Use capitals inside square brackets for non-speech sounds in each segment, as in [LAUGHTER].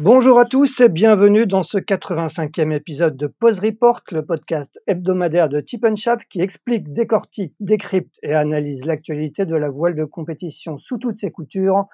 Bonjour à tous et bienvenue dans ce 85e épisode de Pause Report, le podcast hebdomadaire de Tip qui explique, décortique, décrypte et analyse l'actualité de la voile de compétition sous toutes ses coutures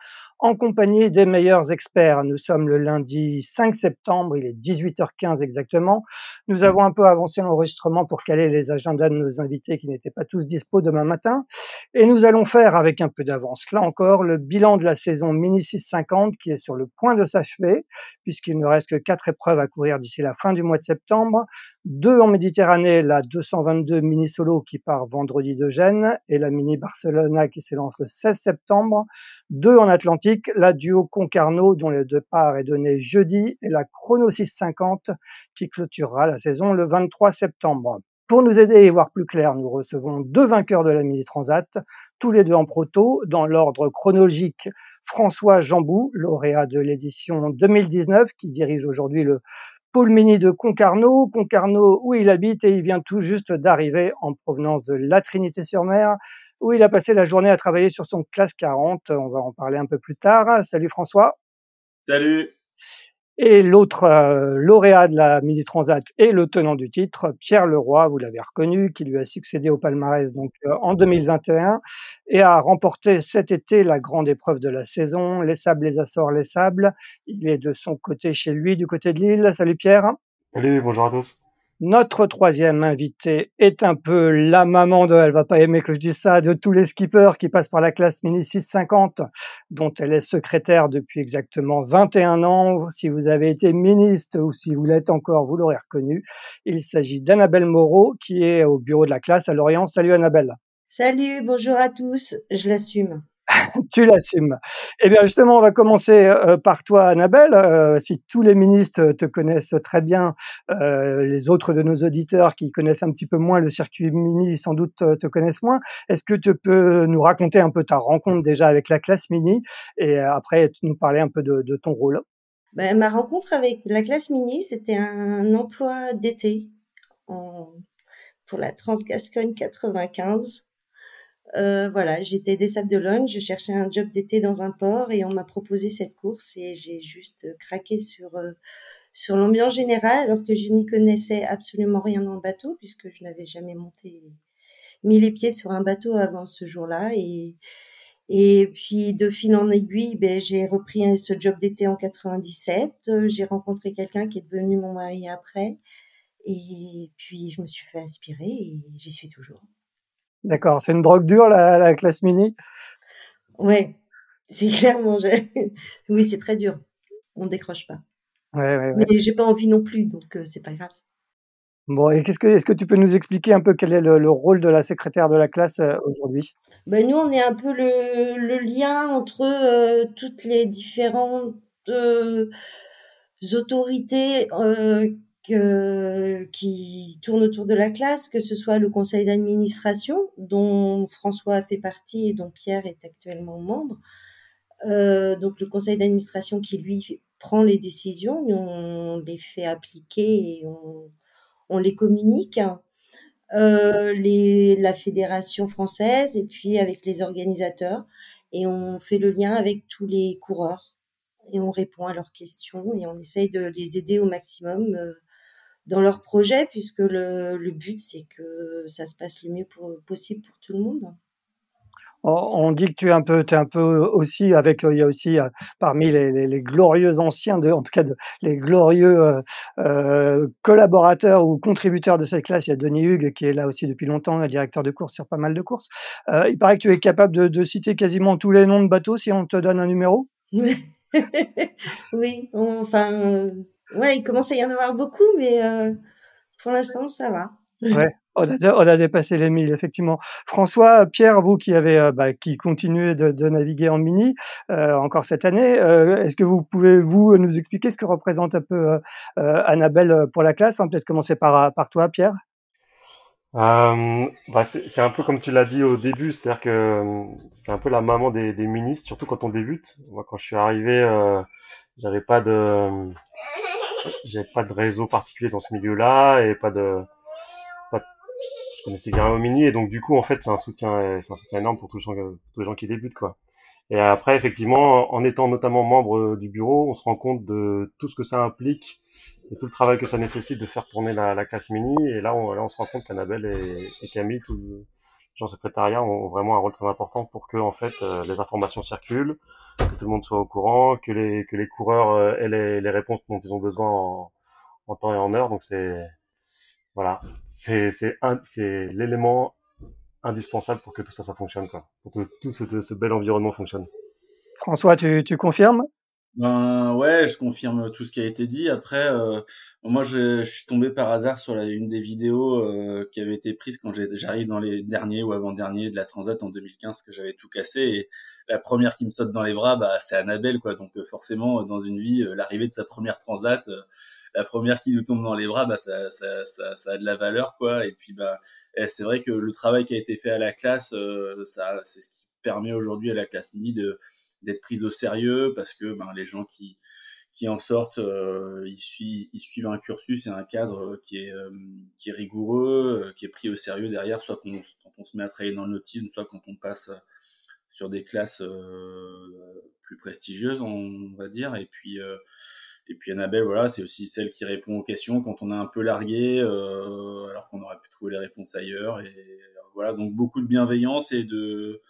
en compagnie des meilleurs experts. Nous sommes le lundi 5 septembre, il est 18h15 exactement. Nous avons un peu avancé l'enregistrement pour caler les agendas de nos invités qui n'étaient pas tous dispo demain matin. Et nous allons faire avec un peu d'avance, là encore, le bilan de la saison Mini 650 qui est sur le point de s'achever, puisqu'il ne reste que quatre épreuves à courir d'ici la fin du mois de septembre. Deux en Méditerranée, la 222 mini solo qui part vendredi de Gênes et la mini Barcelona qui s'élance le 16 septembre. Deux en Atlantique, la duo Concarneau dont le départ est donné jeudi et la Chrono 650 qui clôturera la saison le 23 septembre. Pour nous aider à voir plus clair, nous recevons deux vainqueurs de la Mini Transat, tous les deux en proto, dans l'ordre chronologique. François Jambou, lauréat de l'édition 2019, qui dirige aujourd'hui le Paul Mini de Concarneau, Concarneau où il habite et il vient tout juste d'arriver en provenance de la Trinité-sur-Mer où il a passé la journée à travailler sur son classe 40. On va en parler un peu plus tard. Salut François. Salut. Et l'autre euh, lauréat de la Mini Transat et le tenant du titre, Pierre Leroy, vous l'avez reconnu, qui lui a succédé au palmarès donc euh, en 2021 et a remporté cet été la grande épreuve de la saison, les sables, les Açores, les sables. Il est de son côté chez lui, du côté de l'île. Salut Pierre. Salut, bonjour à tous. Notre troisième invité est un peu la maman de, elle va pas aimer que je dise ça, de tous les skippers qui passent par la classe Mini 650, dont elle est secrétaire depuis exactement 21 ans. Si vous avez été ministre ou si vous l'êtes encore, vous l'aurez reconnu. Il s'agit d'Annabelle Moreau qui est au bureau de la classe à Lorient. Salut Annabelle. Salut, bonjour à tous, je l'assume. [LAUGHS] tu l'assumes. Eh bien, justement, on va commencer euh, par toi, Annabelle. Euh, si tous les ministres te connaissent très bien, euh, les autres de nos auditeurs qui connaissent un petit peu moins le circuit mini, sans doute te connaissent moins. Est-ce que tu peux nous raconter un peu ta rencontre déjà avec la classe mini et après nous parler un peu de, ton rôle? Ben, Ma rencontre avec la classe mini, c'était un emploi d'été pour la Transgascogne 95 euh, voilà, j'étais des Sables d'Olonne, je cherchais un job d'été dans un port et on m'a proposé cette course et j'ai juste craqué sur euh, sur l'ambiance générale alors que je n'y connaissais absolument rien le bateau puisque je n'avais jamais monté mis les pieds sur un bateau avant ce jour-là et et puis de fil en aiguille, ben, j'ai repris ce job d'été en 97. J'ai rencontré quelqu'un qui est devenu mon mari après. Et puis je me suis fait aspirer et j'y suis toujours. D'accord, c'est une drogue dure la, classe mini? Ouais, c'est clairement. [LAUGHS] oui, c'est très dur. On décroche pas. Ouais, ouais, Mais j'ai pas envie non plus, donc euh, c'est pas grave. Bon, et qu'est-ce que, est-ce que tu peux nous expliquer un peu quel est le, rôle de la secrétaire de la classe euh, aujourd'hui? Ben, Nous, on est un peu le, lien entre euh, toutes les différentes autorités qui tourne autour de la classe, que ce soit le conseil d'administration, dont François fait partie et dont Pierre est actuellement membre. Euh, donc le conseil d'administration qui lui prend les décisions, on les fait appliquer et on, on les communique. Euh, les, la fédération française et puis avec les organisateurs et on fait le lien avec tous les coureurs et on répond à leurs questions et on essaye de les aider au maximum euh, dans leur projet, puisque le, le but, c'est que ça se passe le mieux possible pour tout le monde. On dit que tu es un peu, es un peu aussi avec, il y a aussi euh, parmi les, les, les, glorieux anciens, de, en tout cas de, les glorieux euh, euh, collaborateurs ou contributeurs de cette classe. Il y a Denis Hugues qui est là aussi depuis longtemps, directeur de course sur pas mal de courses. Euh, il paraît que tu es capable de, de, citer quasiment tous les noms de bateaux si on te donne un numéro? [LAUGHS] oui, enfin, Ouais, il commence à y en avoir beaucoup, mais euh, pour l'instant, ça va. Ouais, on a, on a dépassé les 1000 effectivement. François, Pierre, vous qui avez, bah, qui continuez de, de, naviguer en mini encore cette année, est-ce que vous pouvez vous nous expliquer ce que représente un peu Annabelle pour la classe? On peut-être commencer par, par toi, Pierre. Euh, bah c'est un peu comme tu l'as dit au début, c'est-à-dire que c'est un peu la maman des, des ministres, surtout quand on débute. Moi, quand je suis arrivé, euh, j'avais pas de, j'avais pas de réseau particulier dans ce milieu-là et pas de, pas je connaissais au mini et donc du coup en fait c'est un soutien, c'est un soutien énorme pour tous les gens, tous les gens qui débutent quoi. Et après effectivement, en étant notamment membre du bureau, on se rend compte de tout ce que ça implique et tout le travail que ça nécessite de faire tourner la, la classe mini. Et là, on, là, on se rend compte qu'Annabelle et, Camille, les gens secrétariat, ont vraiment un rôle très important pour que, en fait, euh, les informations circulent, que tout le monde soit au courant, que les, que les coureurs euh, aient les, les, réponses dont ils ont besoin en, temps et en heure. Donc, c'est, voilà, c'est, c'est, c'est l'élément indispensable pour que tout ça, ça fonctionne, quoi. Pour que tout ce, ce bel environnement fonctionne. François, tu, tu confirmes? Ben ouais, je confirme tout ce qui a été dit. Après, euh, moi, je, je, suis tombé par hasard sur la, une des vidéos euh, qui avait été prise quand j'arrive dans les derniers ou avant-derniers de la Transat en 2015, que j'avais tout cassé. Et la première qui me saute dans les bras, bah, c'est Annabelle, quoi. Donc euh, forcément, dans une vie, l'arrivée de sa première Transat, la première qui nous tombe dans les bras, bah, ça, ça, ça, ça a de la valeur, quoi. Et puis, bah, c'est vrai que le travail qui a été fait à la classe, ça, c'est ce qui permet aujourd'hui à la classe mini de d'être prise au sérieux parce que ben, les gens qui qui en sortent, euh, ils, suivent, ils suivent un cursus et un cadre qui est, euh, qui est rigoureux, euh, qui est pris au sérieux derrière, soit quand on, se met à travailler dans le nautisme, soit quand on passe sur des classes plus prestigieuses, on va dire. Et puis, et puis Annabelle, voilà, c'est aussi celle qui répond aux questions quand on a un peu largué, alors qu'on aurait pu trouver les réponses ailleurs. Et voilà, donc beaucoup de bienveillance et de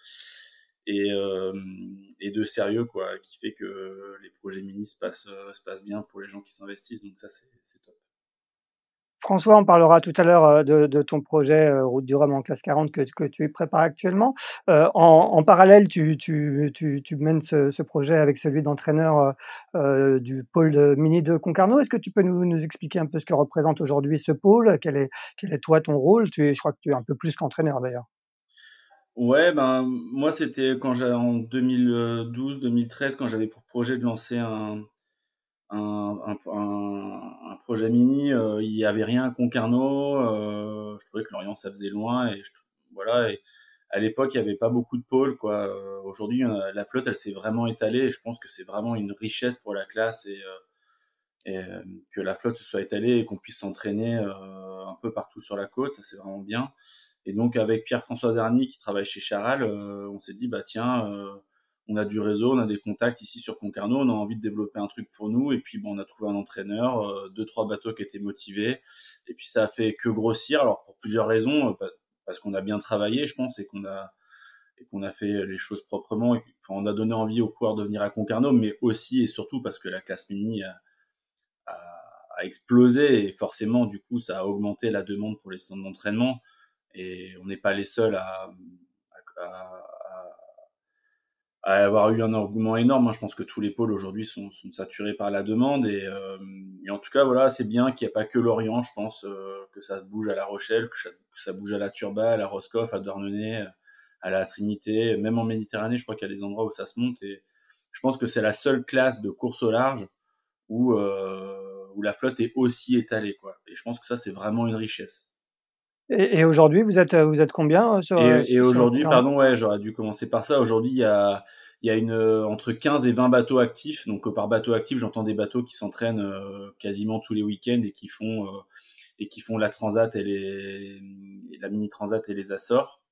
et, euh, et de sérieux quoi qui fait que les projets mini se passent, euh, bien pour les gens qui s'investissent donc ça c'est top. François, on parlera tout à l'heure euh, de, ton projet Route du Rhum en classe 40 que, que tu prépares actuellement. En, parallèle, tu, mènes ce, projet avec celui d'entraîneur du pôle mini de Concarneau. Est-ce que tu peux nous, expliquer un peu ce que représente aujourd'hui ce pôle? Quel est, toi ton rôle? Je crois que tu es un peu plus qu'entraîneur d'ailleurs. Ouais, ben moi c'était quand j'avais en 2012, 2013 quand j'avais pour projet de lancer un un, un, projet mini, euh, il y avait rien à Concarneau, euh, je trouvais que Lorient ça faisait loin et je, voilà et à l'époque il y avait pas beaucoup de pôles quoi. Euh, aujourd'hui la flotte elle s'est vraiment étalée et je pense que c'est vraiment une richesse pour la classe et, et que la flotte soit étalée et qu'on puisse s'entraîner un peu partout sur la côte, ça c'est vraiment bien. Et donc avec Pierre-François Darny qui travaille chez Charal, euh, on s'est dit bah tiens, euh, on a du réseau, on a des contacts ici sur Concarneau, on a envie de développer un truc pour nous. Et puis bon, on a trouvé un entraîneur, euh, deux trois bateaux qui étaient motivés. Et puis ça a fait que grossir. Alors pour plusieurs raisons, parce qu'on a bien travaillé, je pense, et qu'on a et qu'on a fait les choses proprement. On a donné envie aux coureurs de venir à Concarneau, mais aussi et surtout parce que la classe mini a, a, a explosé et forcément du coup ça a augmenté la demande pour les centres d'entraînement et on n'est pas les seuls à, à, à, avoir eu un engouement énorme. Moi, je pense que tous les pôles aujourd'hui sont, sont, saturés par la demande et, euh, et en tout cas, voilà, c'est bien qu'il n'y ait pas que l'Orient. Je pense euh, que ça bouge à La Rochelle, que ça, bouge à la Turba, à la Roscoff, à Douarnenez, à la Trinité, même en Méditerranée. Je crois qu'il y a des endroits où ça se monte et je pense que c'est la seule classe de course au large où euh, où la flotte est aussi étalée, quoi. Et je pense que ça, c'est vraiment une richesse. Et, et aujourd'hui, vous êtes, vous êtes combien euh, sur, Et, et aujourd'hui, pardon, ouais, j'aurais dû commencer par ça. Aujourd'hui, il y a, il y a une, euh, entre 15 et 20 bateaux actifs. Donc, euh, par bateau actif, j'entends des bateaux qui s'entraînent euh, quasiment tous les week-ends et qui font, euh, et qui font la transat et les, la mini transat et les Açores.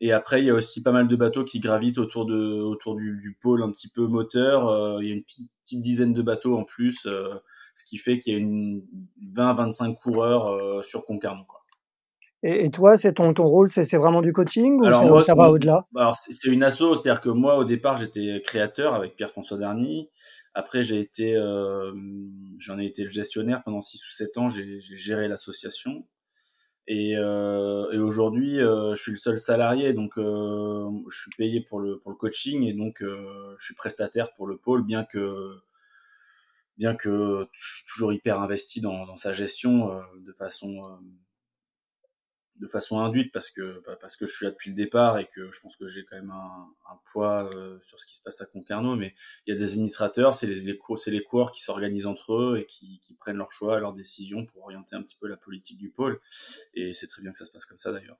Et après, il y a aussi pas mal de bateaux qui gravitent autour de, autour du, du pôle un petit peu moteur. il y a une petite, dizaine de bateaux en plus, ce qui fait qu'il y a une 20-25 coureurs sur Concarneau. Quoi. Et, et, toi, c'est ton, ton rôle, c'est vraiment du coaching ou alors, ça va au-delà? Alors c'est une asso, c'est-à-dire que moi au départ j'étais créateur avec Pierre-François Darny. Après j'ai été, euh, j'en ai été le gestionnaire pendant 6 ou 7 ans, j'ai géré l'association. Et, euh, et aujourd'hui euh, je suis le seul salarié, donc euh, je suis payé pour le pour le coaching et donc euh, je suis prestataire pour le pôle, bien que bien que je suis toujours hyper investi dans, dans sa gestion de façon de façon induite parce que bah, parce que je suis là depuis le départ et que je pense que j'ai quand même un, poids euh, sur ce qui se passe à Concarneau mais il y a des administrateurs c'est les, les c'est les coureurs qui s'organisent entre eux et qui, prennent leurs choix leurs décisions pour orienter un petit peu la politique du pôle. Et c'est très bien que ça se passe comme ça d'ailleurs.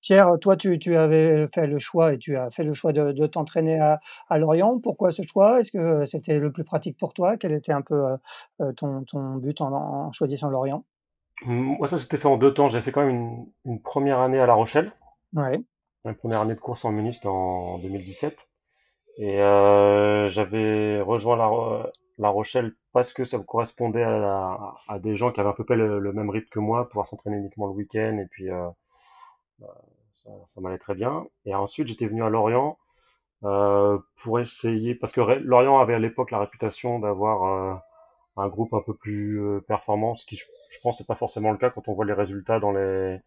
Pierre, toi, tu, tu, avais fait le choix et tu as fait le choix de, t'entraîner à, Lorient. Pourquoi ce choix? Est-ce que c'était le plus pratique pour toi? Quel était un peu euh, ton, ton, but en choisissant Lorient? Moi, ça s'était fait en deux temps. J'ai fait quand même une, une, première année à La Rochelle. Ouais. Une première année de course en mini, en 2017. Et euh, j'avais rejoint la, la, Rochelle parce que ça me correspondait à, à, des gens qui avaient à peu près le, le même rythme que moi, pouvoir s'entraîner uniquement le week-end. Et puis, euh, bah, ça, ça m'allait très bien. Et ensuite, j'étais venu à Lorient euh, pour essayer, parce que Lorient avait à l'époque la réputation d'avoir euh, un groupe un peu plus euh, performant, ce qui je, pense c'est pas forcément le cas quand on voit les résultats dans les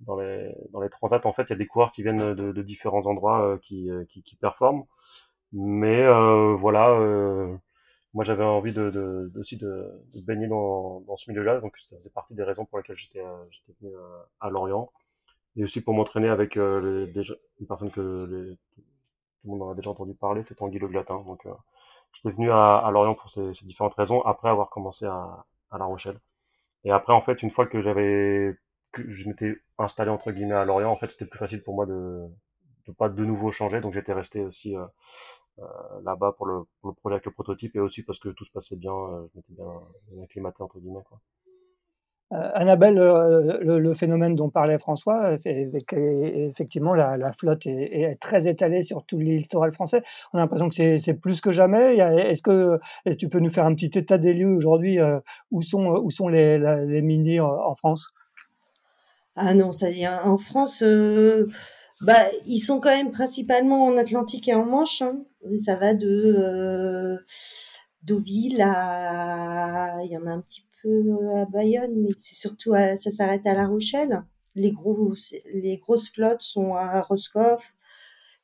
dans les dans les transats. En fait, il y a des coureurs qui viennent de, de différents endroits euh, qui, euh, qui, qui performent, mais voilà. moi, j'avais envie de, de, aussi de, de, baigner dans, dans ce milieu-là, donc ça faisait partie des raisons pour lesquelles j'étais j'étais venu à Lorient, et aussi pour m'entraîner avec les, une personne que les, tout le monde en a déjà entendu parler, c'est Tanguy Le Glatin. Donc, J'étais venu à, à, Lorient pour ces, ces, différentes raisons après avoir commencé à, à, La Rochelle. Et après, en fait, une fois que j'avais, que je m'étais installé entre guillemets à Lorient, en fait, c'était plus facile pour moi de, de pas de nouveau changer. Donc, j'étais resté aussi euh, euh, là-bas pour le, pour le projet avec le prototype et aussi parce que tout se passait bien, euh, je m'étais bien, bien acclimaté entre guillemets. Quoi. Euh, Annabelle, euh, le, phénomène dont parlait François, effectivement, la, flotte est, très étalée sur tout le littoral français. On a l'impression que c'est plus que jamais. Est-ce que, tu peux nous faire un petit état des lieux aujourd'hui euh, où, sont, où sont les, les en, France? Ah non, ça y est, en France, bah, ils sont quand même principalement en Atlantique et en Manche. Hein. Ça va de Deauville à. Il y en a un petit peu à Bayonne, mais c'est surtout à, ça s'arrête à La Rochelle. Les gros, les grosses flottes sont à Roscoff.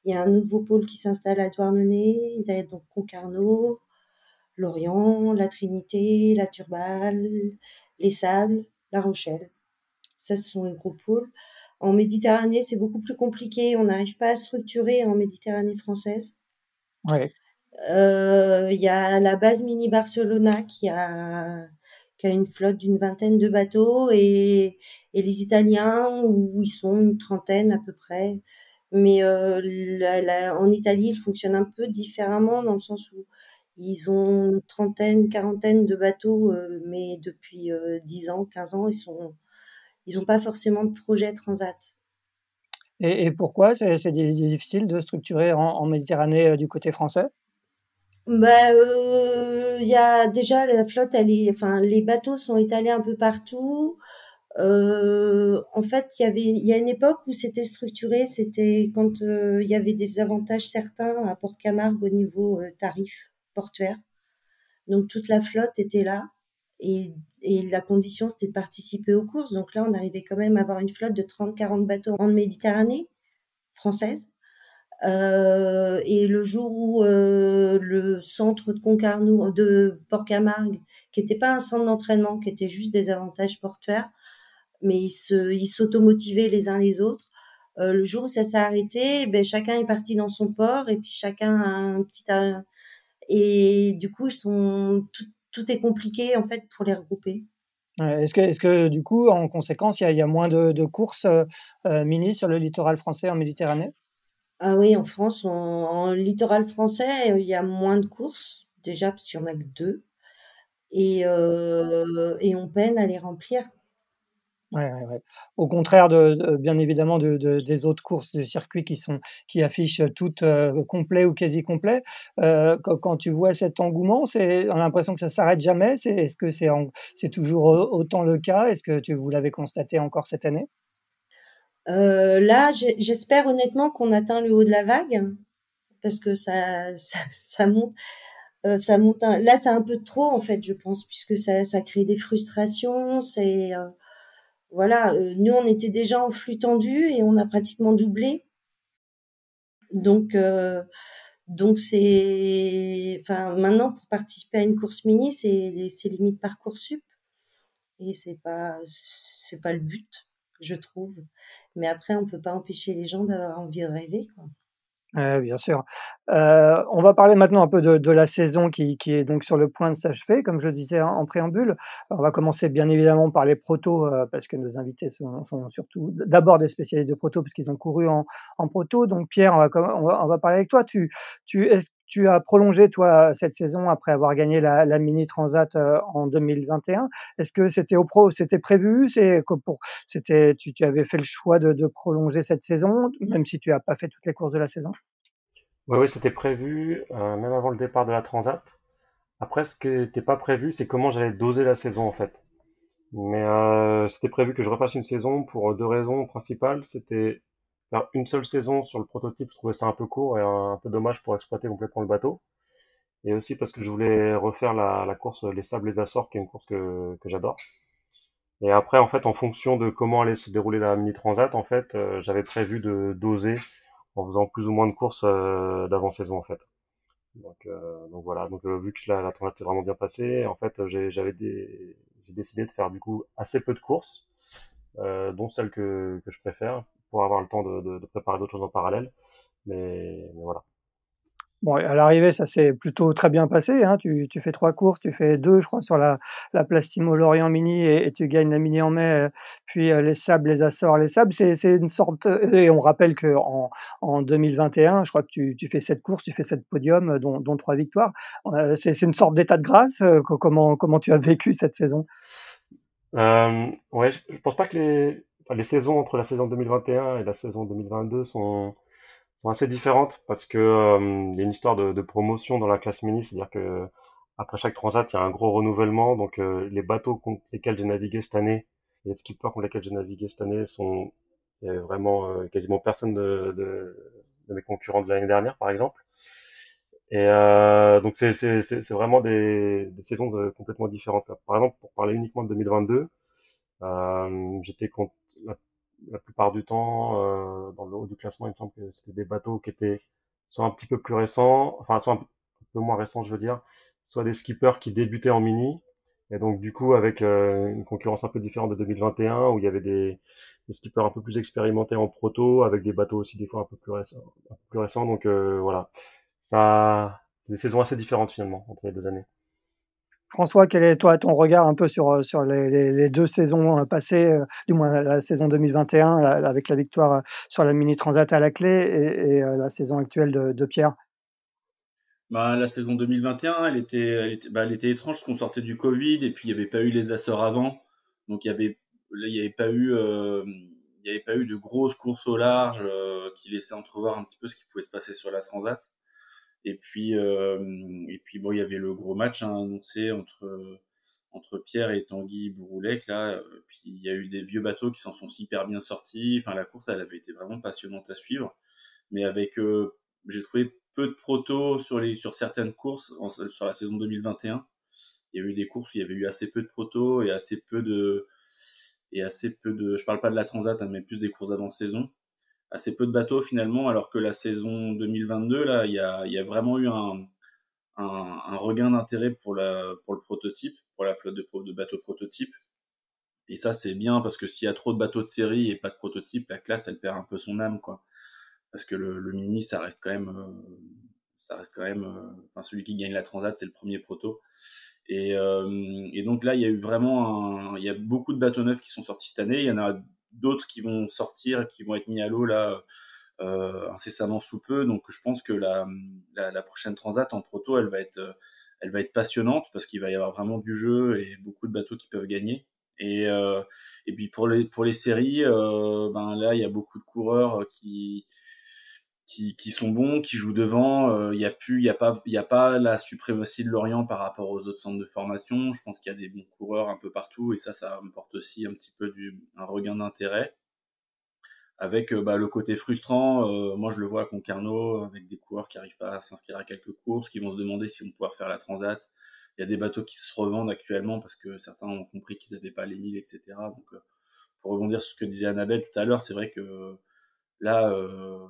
Il y a un nouveau pôle qui s'installe à Douarnenez. Il y a donc Concarneau, Lorient, la Trinité, la Turballe, les Sables, La Rochelle. Ça, ce sont les gros pôles. En Méditerranée, c'est beaucoup plus compliqué. On n'arrive pas à structurer en Méditerranée française. Ouais. Euh, il y a la base mini Barcelona qui a qui a une flotte d'une vingtaine de bateaux et, et les Italiens où ils sont une trentaine à peu près. Mais euh, en Italie, ils fonctionnent un peu différemment dans le sens où ils ont une trentaine, quarantaine de bateaux, euh, mais depuis euh, 10 ans, 15 ans, ils sont, ils n'ont pas forcément de projet transat. Et, pourquoi? C'est difficile de structurer en, en Méditerranée euh, du côté français? Bah, euh, il y a déjà la flotte, elle est, enfin, les bateaux sont étalés un peu partout. Euh, en fait, il y avait, il y a une époque où c'était structuré, c'était quand euh, il y avait des avantages certains à Port-Camargue au niveau euh, tarif portuaire. Donc toute la flotte était là et, et la condition c'était de participer aux courses. Donc là, on arrivait quand même à avoir une flotte de 30-40 bateaux en Méditerranée française. Euh, et le jour où euh, le centre de Concarneau, de Port-Camargue, qui n'était pas un centre d'entraînement, qui était juste des avantages portuaires, mais ils se, ils s'automotivaient les uns les autres. Euh, le jour où ça s'est arrêté, ben chacun est parti dans son port et puis chacun a un petit et du coup ils sont tout, tout est compliqué en fait pour les regrouper. Est-ce que, est-ce que du coup, en conséquence, il y a, moins de, de courses euh, mini sur le littoral français en Méditerranée? Ah oui, en France, en, en, littoral français, il y a moins de courses, déjà parce qu'il n'y en a que deux, et, euh, et on peine à les remplir. Ouais, ouais. Au contraire de, bien évidemment de, de, des autres courses de circuit qui sont qui affichent toutes euh, complet ou quasi complet. Euh, quand, quand, tu vois cet engouement, c'est on a l'impression que ça s'arrête jamais. C'est est-ce que c'est c'est toujours autant le cas? Est-ce que tu vous l'avez constaté encore cette année? Euh, là, j'espère honnêtement qu'on atteint le haut de la vague parce que ça, ça, ça monte. Euh, ça monte un... là c'est un peu trop en fait je pense puisque ça, ça crée des frustrations c'est euh, voilà euh, nous on était déjà en flux tendu et on a pratiquement doublé donc euh, donc c'est enfin maintenant pour participer à une course mini c'est c'est limite parcours sup et c'est pas c'est pas le but je trouve. Mais après, on peut pas empêcher les gens d'avoir envie de rêver, quoi. Bien sûr. Heu, on va parler maintenant un peu de la saison qui est donc sur le point de s'achever, comme je disais en préambule. On va commencer bien évidemment par les protos, heu, parce que nos invités sont surtout d'abord des spécialistes de proto puisqu'ils ont couru en proto. Donc Pierre, on va on va on va parler avec toi. Tu tu tu as prolongé toi cette saison après avoir gagné la Mini Transat, heu, en 2021? Est-ce que c'était au pro c'était prévu? C'est c'était tu avais fait le choix de prolonger cette saison, même si tu as pas fait toutes les courses de la saison? Oui, oui, c'était prévu, euh, même avant le départ de la Transat. Après, ce qui n'était pas prévu, c'est comment j'allais doser la saison en fait. Mais euh, c'était prévu que je refasse une saison pour deux raisons principales. C'était faire une seule saison sur le prototype, je trouvais ça un peu court et un, peu dommage pour exploiter complètement le bateau. Et aussi parce que je voulais refaire la, la course Les Sables, les Açores, qui est une course que, que j'adore. Et après, en fait, en fonction de comment allait se dérouler la mini transat, en fait, euh, j'avais prévu de doser en faisant plus ou moins de courses euh, d'avant-saison en fait. Donc, euh, donc voilà, donc euh, vu que la, transat s'est vraiment bien passée, en fait j'avais j'ai décidé de faire du coup assez peu de courses, dont celles que, que je préfère, pour avoir le temps de, de, de préparer d'autres choses en parallèle. Mais, mais voilà. Bon, à l'arrivée, ça s'est plutôt très bien passé, hein. Tu tu fais 3 courses, tu fais 2, je crois, sur la la Plastimo Lorient Mini et et tu gagnes la Mini en mai, heu, puis, heu, les Sables, les Açores, les Sables. C'est une sorte, et on rappelle qu'en en 2021, je crois que tu tu fais 7 courses, tu fais 7 podiums, dont dont 3 victoires. C'est une sorte d'état de grâce, comment comment tu as vécu cette saison? Euh, ouais, je, je pense pas que les, les saisons entre la saison 2021 et la saison 2022 sont sont assez différentes parce que euh, il y a une histoire de, de promotion dans la classe mini, c'est-à-dire que après chaque transat, il y a un gros renouvellement. Donc euh, les bateaux contre lesquels j'ai navigué cette année, les skippers contre lesquels j'ai navigué cette année sont il a vraiment euh, quasiment personne de, de, de mes concurrents de l'année dernière, par exemple. Et euh, donc c'est vraiment des, des saisons de, complètement différentes. Par exemple, pour parler uniquement de 2022, euh, j'étais contre la la plupart du temps, euh, dans le haut du classement, il me semble que c'était des bateaux qui étaient soit un petit peu plus récents, enfin soit un peu moins récents, je veux dire, soit des skippers qui débutaient en mini, et donc du coup avec euh, une concurrence un peu différente de 2021, où il y avait des, des skippers un peu plus expérimentés en proto, avec des bateaux aussi des fois un peu plus récents, un peu plus récents. Donc euh, voilà, ça, c'est des saisons assez différentes finalement entre les deux années. François, quel est toi ton regard un peu sur, sur les 2 saisons, heu, passées, heu, du moins la saison 2021, la avec la victoire, sur la Mini Transat à la clé et la saison actuelle de Pierre? Bah, la saison 2021, elle était, bah, elle était étrange parce qu'on sortait du Covid et puis il n'y avait pas eu les Açores avant. Donc il y avait, là, il y avait pas eu, euh, avait pas eu de grosses courses au large euh, qui laissaient entrevoir un petit peu ce qui pouvait se passer sur la Transat. Et puis, euh, et puis bon, il y avait le gros match hein, annoncé entre entre Pierre et Tanguy Bouroulec là. Puis il y a eu des vieux bateaux qui s'en sont hyper bien sortis. Enfin, la course, elle avait été vraiment passionnante à suivre. Mais avec, euh, j'ai trouvé peu de proto sur les sur certaines courses sur la saison 2021. Il y a eu des courses où il y avait eu assez peu de proto et assez peu de et assez peu de. Je parle pas de la Transat, hein, mais plus des courses avant saison assez peu de bateaux finalement, alors que la saison 2022, là, il y a, y a vraiment eu un, un, un regain d'intérêt pour, la, pour le prototype, pour la flotte de, de bateaux prototypes. Et ça, c'est bien parce que s'il y a trop de bateaux de série et pas de prototype, la classe, elle perd un peu son âme, quoi. Parce que le, le mini, ça reste quand même, euh, ça reste quand même, euh, enfin, celui qui gagne la transat, c'est le premier proto. Et, euh, et donc là, il y a eu vraiment, il y a beaucoup de bateaux neufs qui sont sortis cette année. Il y en a d'autres qui vont sortir, qui vont être mis à l'eau là euh, incessamment sous peu. Donc je pense que la, la, la, prochaine transat en proto, elle va être, elle va être passionnante parce qu'il va y avoir vraiment du jeu et beaucoup de bateaux qui peuvent gagner. Et, euh, et puis pour les pour les séries, euh, ben là il y a beaucoup de coureurs qui qui, qui sont bons, qui jouent devant. Il euh, y a plus, il y a pas, il y a pas la suprématie de Lorient par rapport aux autres centres de formation. Je pense qu'il y a des bons coureurs un peu partout et ça, ça me porte aussi un petit peu du, un regain d'intérêt. Avec euh, bah, le côté frustrant, euh, moi je le vois à Concarneau, avec des coureurs qui arrivent pas à s'inscrire à quelques courses, qui vont se demander si on pouvoir faire la transat. Il y a des bateaux qui se revendent actuellement parce que certains ont compris qu'ils n'avaient pas les milles, etc. Donc, pour rebondir sur ce que disait Annabelle tout à l'heure, c'est vrai que là, euh,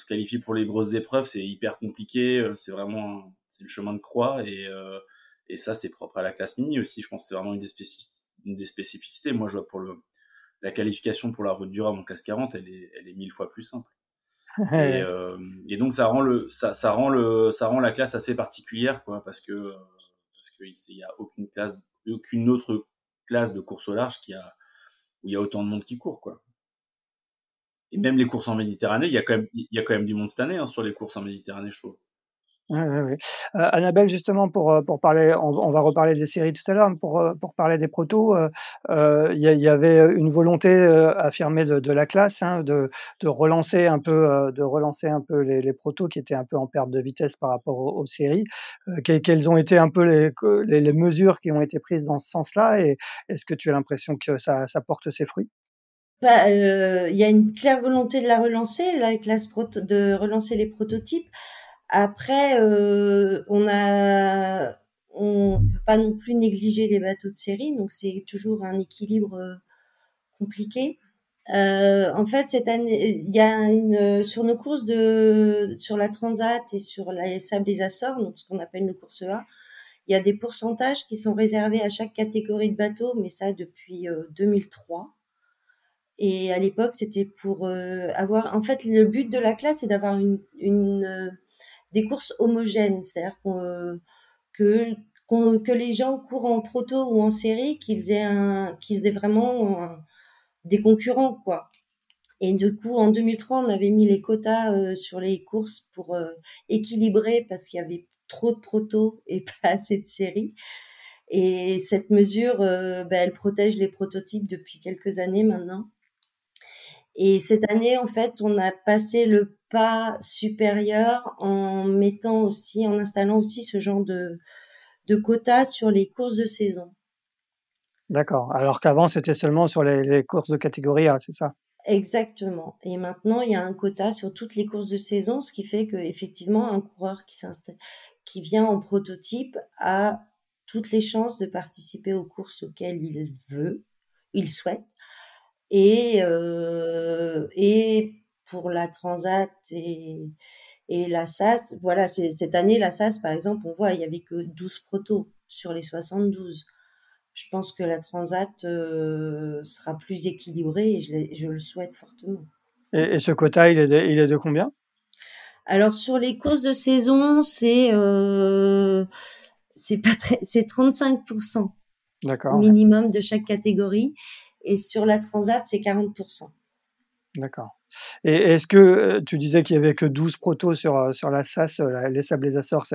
se qualifier pour les grosses épreuves, c'est hyper compliqué. Euh, c'est vraiment c'est le chemin de croix et, euh, et ça c'est propre à la classe mini aussi. Je pense que c'est vraiment une des, spécificités, une des spécificités. Moi je vois pour le la qualification pour la route du Rhum en classe 40, elle est, elle est mille fois plus simple. [LAUGHS] et, euh, et, donc ça rend le, ça, ça, rend le, ça rend la classe assez particulière, quoi, parce que parce qu'il n'y a aucune classe, aucune autre classe de course au large qui a où il y a autant de monde qui court, quoi. Et même les courses en Méditerranée, il y a quand même, il y a quand même du monde cette année hein, sur les courses en Méditerranée, je trouve. Oui, oui, oui. Euh, Annabelle, justement, pour, euh, pour parler, on, va reparler des séries tout à l'heure, pour, euh, pour parler des protos, il y, y, avait une volonté affirmée de, de, la classe hein, de, de, relancer un peu, de relancer un peu les, les, protos qui étaient un peu en perte de vitesse par rapport aux, aux séries. quelles ont été un peu les, les, les, mesures qui ont été prises dans ce sens-là et est-ce que tu as l'impression que ça, ça porte ses fruits? Bah, il y a une claire volonté de la relancer, la classe de relancer les prototypes. Après, euh, on a, on veut pas non plus négliger les bateaux de série, donc c'est toujours un équilibre euh, compliqué. Euh, en fait, cette année, il y a une sur nos courses de sur la Transat et sur la Sable des Açores, donc ce qu'on appelle nos courses A, il y a des pourcentages qui sont réservés à chaque catégorie de bateaux, mais ça depuis 2003. Et à l'époque, c'était pour avoir. En fait, le but de la classe, c'est d'avoir une, une des courses homogènes, c'est-à-dire que que les gens courent en proto ou en série, qu'ils aient aient vraiment des concurrents, quoi. Et du coup, en 2003, on avait mis les quotas euh, sur les courses pour euh, équilibrer parce qu'il y avait trop de proto et [LAUGHS] pas assez de séries. Et cette mesure, euh, ben, elle protège les prototypes depuis quelques années maintenant. Et cette année, en fait, on a passé le pas supérieur en mettant aussi, en installant aussi ce genre de, de quotas sur les courses de saison. D'accord. Alors qu'avant, c'était seulement sur les, courses de catégorie A, c'est ça? Exactement. Et maintenant, il y a un quota sur toutes les courses de saison, ce qui fait qu'effectivement, un coureur qui vient en prototype a toutes les chances de participer aux courses auxquelles il veut, il souhaite. Et, euh, et pour la Transat et, et la SAS, voilà, cette année, la SAS, par exemple, on voit, il y avait que 12 protos sur les 72. Je pense que la Transat euh, sera plus équilibrée et je, je, le souhaite fortement. Et, ce quota, il est de, il est de combien? Alors, sur les courses de saison, c'est euh, c'est pas très, c'est 35% minimum de chaque catégorie. Et sur la Transat, c'est 40%. D'accord. Et est-ce que euh, tu disais qu'il y avait que 12 protos sur, euh, sur la SAS, euh, les Sables les Açores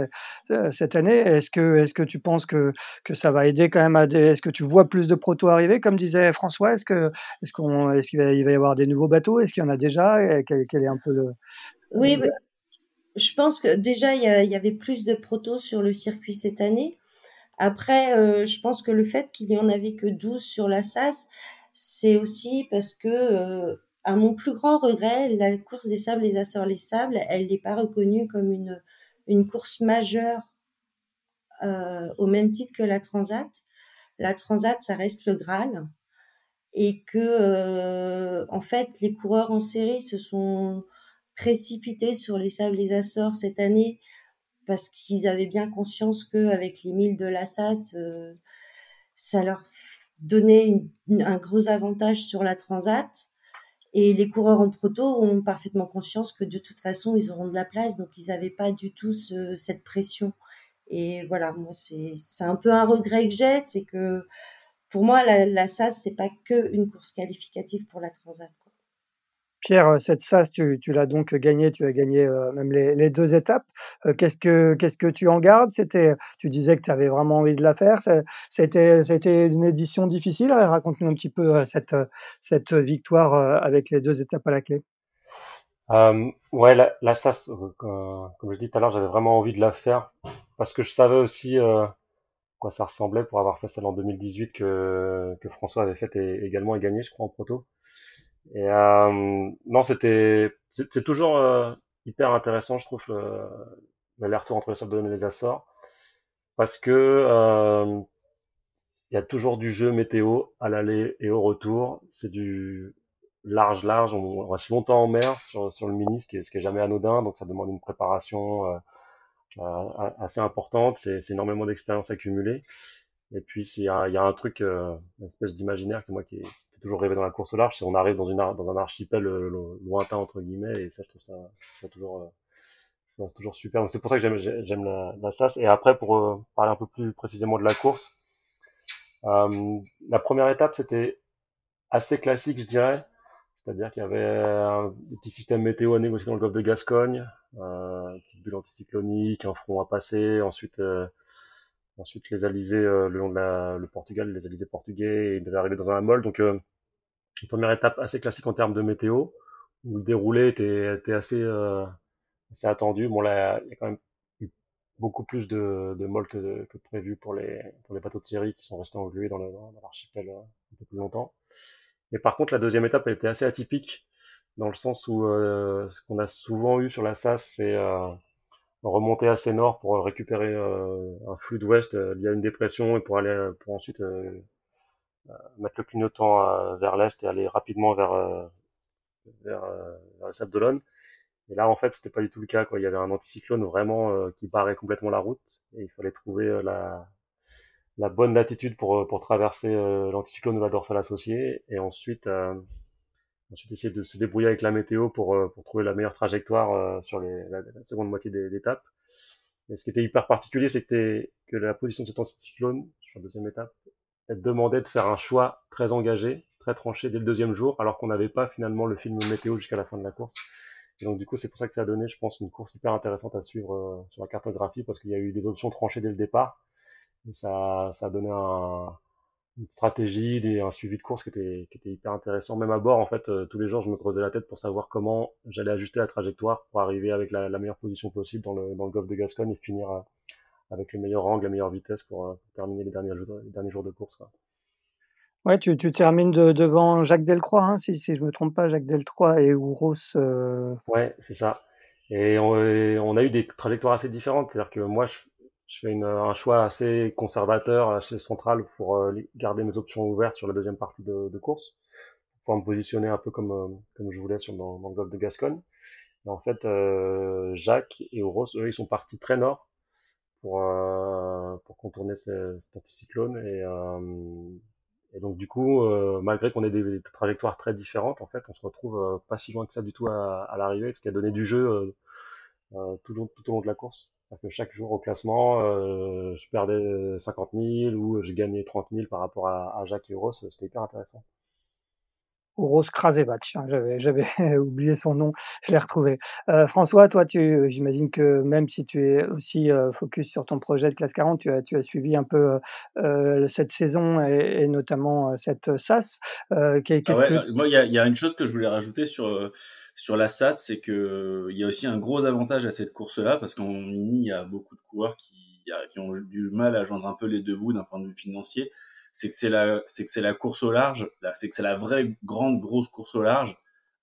cette année Est-ce que, est que tu penses que, que ça va aider quand même à des. Est-ce que tu vois plus de protos arriver, comme disait François? Est-ce que est-ce qu'on qu'il va, il va y avoir des nouveaux bateaux? Est-ce qu'il y en a déjà? Quel, quel, est un peu le. Oui, je pense que déjà il y, y, avait plus de protos sur le circuit cette année. Après, je pense que le fait qu'il y en avait que 12 sur la SAS, c'est aussi parce que à mon plus grand regret, la course des sables, les Açores, les sables, elle n'est pas reconnue comme une, une course majeure euh, au même titre que la Transat. La Transat, ça reste le Graal. Et que, euh, en fait, les coureurs en série se sont précipités sur les sables, les Açores cette année parce qu'ils avaient bien conscience qu'avec les milles de l'Assas, euh, ça leur donnait un gros avantage sur la Transat et les coureurs en proto ont parfaitement conscience que de toute façon, ils auront de la place, donc ils n'avaient pas du tout cette pression. Et voilà, moi, c'est un peu un regret que j'ai, c'est que pour moi, la, la SAS, c'est pas que une course qualificative pour la Transat. Pierre, euh, cette SAS, tu, l'as donc gagné, tu as gagné euh, même les, deux étapes. Euh, qu'est-ce que tu en gardes? C'était, tu disais que tu avais vraiment envie de la faire. C'était c'était une édition difficile. Raconte-nous un petit peu cette victoire avec les deux étapes à la clé. ouais, la, SAS, comme je dis tout à l'heure, j'avais vraiment envie de la faire parce que je savais aussi quoi ça ressemblait pour avoir fait celle en 2018 que François avait fait et, également et gagné, je crois, en proto. Et euh, non, c'était c'est toujours euh, hyper intéressant, je trouve, l'aller-retour entre les Sables et les Açores, parce que euh, il y a toujours du jeu météo à l'aller et au retour. C'est du large, large. On reste longtemps en mer sur, sur le mini, ce qui, est, ce qui est jamais anodin, donc ça demande une préparation euh, euh assez importante. C'est énormément d'expérience accumulée. Et puis, il y a, il y a un truc, euh, une espèce d'imaginaire que moi qui toujours rêvé dans la course au large, c'est on arrive dans, un archipel lointain, entre guillemets, et ça, je trouve ça, toujours, toujours super. c'est pour ça que j'aime, la, la, SAS. Et après, pour parler un peu plus précisément de la course, la première étape, c'était assez classique, je dirais. C'est-à-dire qu'il y avait un petit système météo à négocier dans le golfe de Gascogne, euh, une petite bulle anticyclonique, un front à passer, ensuite, euh, ensuite les alizés euh, le long de le Portugal, les alizés portugais, et les arrivés dans un amol. Donc, euh, une première étape assez classique en termes de météo, où le déroulé était, était assez, euh, assez attendu. Bon, là, il y a quand même eu beaucoup plus de, de molles que, que prévu pour les, pour les bateaux de Syrie qui sont restés englués dans l'archipel un peu plus longtemps. Mais par contre, la deuxième étape, elle était assez atypique, dans le sens où euh, ce qu'on a souvent eu sur la SAS, c'est euh, remonter assez nord pour récupérer euh, un flux d'ouest euh, lié à une dépression et pour aller pour ensuite mettre le clignotant vers l'est et aller rapidement vers vers, vers le Sable d'Olonne. Et là, en fait, c'était pas du tout le cas. Quoi. Il y avait un anticyclone vraiment qui barrait complètement la route et il fallait trouver la, la bonne latitude pour, euh, pour traverser euh, l'anticyclone de la dorsale associée et ensuite, euh, ensuite essayer de se débrouiller avec la météo pour, pour trouver la meilleure trajectoire sur les, la, seconde moitié des, l'étape. Et ce qui était hyper particulier, c'était que la position de cet anticyclone, sur la deuxième étape, elle demandait de faire un choix très engagé, très tranché dès le deuxième jour, alors qu'on n'avait pas finalement le film météo jusqu'à la fin de la course. Et donc du coup, c'est pour ça que ça a donné, je pense, une course hyper intéressante à suivre sur la cartographie, parce qu'il y a eu des options tranchées dès le départ, ça, ça a donné un, une stratégie, des, un suivi de course qui était, qui était hyper intéressant. Même à bord, en fait, euh, tous les jours, je me creusais la tête pour savoir comment j'allais ajuster la trajectoire pour arriver avec la, la, meilleure position possible dans le, dans le golfe de Gascogne et finir euh, avec le meilleur angle, la meilleure vitesse pour, euh, terminer les derniers, jours, les derniers jours de course. Quoi. Ouais, tu, tu termines de, devant Jacques Delcroix, hein, si, si je me trompe pas, Jacques Delcroix et Ouros. Euh... Ouais, c'est ça. Et on, on, a eu des trajectoires assez différentes. C'est-à-dire que moi, je, je fais une, un choix assez conservateur, assez central pour euh, garder mes options ouvertes sur la deuxième partie de, de course, pour pouvoir me positionner un peu comme, euh, comme je voulais sur, dans, dans le golfe de Gascogne. Et en fait, Jacques et Ouros, eux, ils sont partis très nord pour, pour contourner cet anticyclone. Et, et donc, du coup, malgré qu'on ait des, trajectoires très différentes, en fait, on se retrouve pas si loin que ça du tout à, à l'arrivée, ce qui a donné du jeu tout, tout au long de la course que chaque jour au classement, euh, je perdais 50 000 ou je gagnais 30 000 par rapport à, à Jacques et Ross. C'était hyper intéressant. Rose Krasevach, hein, j'avais, [LAUGHS] j'avais oublié son nom, je l'ai retrouvé. Euh, François, toi, tu, j'imagine que même si tu es aussi euh, focus sur ton projet de classe 40, tu as, tu as suivi un peu euh, cette saison et, et notamment cette SAS. Ah ouais, que... Moi, il y a, y a, une chose que je voulais rajouter sur sur la SAS, c'est que il y a aussi un gros avantage à cette course-là parce qu'en mini, il y a beaucoup de coureurs qui, qui ont du mal à joindre un peu les deux bouts d'un point de vue financier c'est que c'est la, c'est que c'est la course au large, c'est que c'est la vraie grande grosse course au large,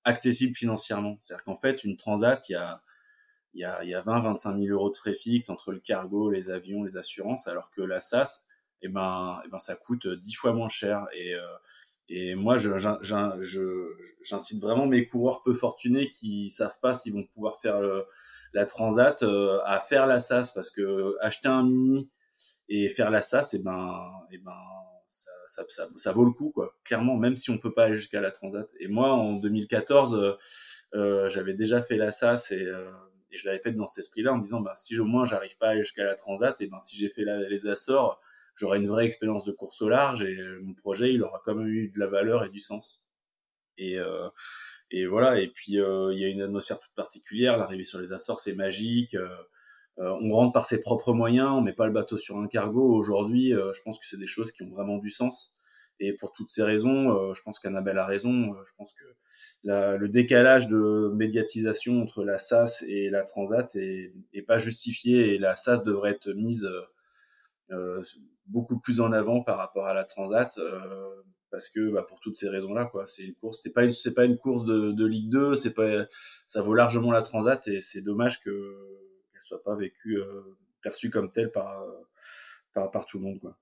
accessible financièrement. C'est-à-dire qu'en fait, une transat, il y a, il y a, il y a 20, 25 000 euros de frais fixes entre le cargo, les avions, les assurances, alors que la SAS, eh ben, eh ben, ça coûte dix fois moins cher. Et, euh, et moi, je, j'incite vraiment mes coureurs peu fortunés qui savent pas s'ils vont pouvoir faire la transat euh, à faire la SAS parce que acheter un mini et faire la SAS, et eh ben, et eh ben, ça, ça, ça, ça, vaut le coup, quoi. Clairement, même si on peut pas aller jusqu'à la Transat. Et moi, en 2014, euh, euh, j'avais déjà fait la SAS et, euh, et je l'avais fait dans cet esprit-là en me disant, bah, si au moins j'arrive pas à aller jusqu'à la Transat, et ben si j'ai fait les Açores, j'aurai une vraie expérience de course au large et mon projet, il aura quand même eu de la valeur et du sens. Et, euh, et voilà. Et puis il y a une atmosphère toute particulière. L'arrivée sur les Açores, c'est magique. Euh, on rentre par ses propres moyens, on met pas le bateau sur un cargo. Aujourd'hui, euh, je pense que c'est des choses qui ont vraiment du sens. Et pour toutes ces raisons, euh, je pense qu'Annabelle a raison. je pense que la, le décalage de médiatisation entre la SAS et la Transat est, est pas justifié et la SAS devrait être mise euh, beaucoup plus en avant par rapport à la Transat parce que bah, pour toutes ces raisons-là, quoi. C'est une course, c'est pas une, c'est pas une course de, de Ligue 2, c'est pas, ça vaut largement la Transat et c'est dommage que pas vécu, euh, perçu comme tel par, par, par tout le monde. Quoi.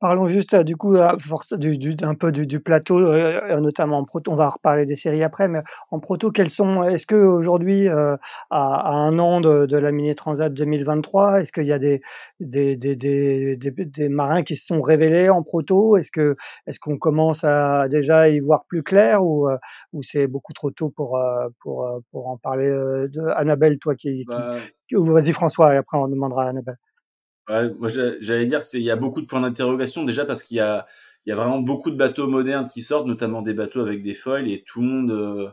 Parlons juste du coup force du, du, un peu du, du plateau, euh, notamment en proto. On va reparler des séries après, mais en proto, quels sont Est-ce que aujourd'hui, euh, à, à, un an de, de la Mini Transat 2023, est-ce qu'il y a des des, des, des, des, marins qui se sont révélés en proto? Est-ce que est-ce qu'on commence à déjà y voir plus clair ou ou c'est beaucoup trop tôt pour pour pour en parler de Annabelle, toi qui, bah... qui... vas-y François et après on demandera à Annabelle. Ouais, moi j'allais dire qu'il y a beaucoup de points d'interrogation déjà parce qu'il y a, il y a vraiment beaucoup de bateaux modernes qui sortent, notamment des bateaux avec des foils et tout le monde euh,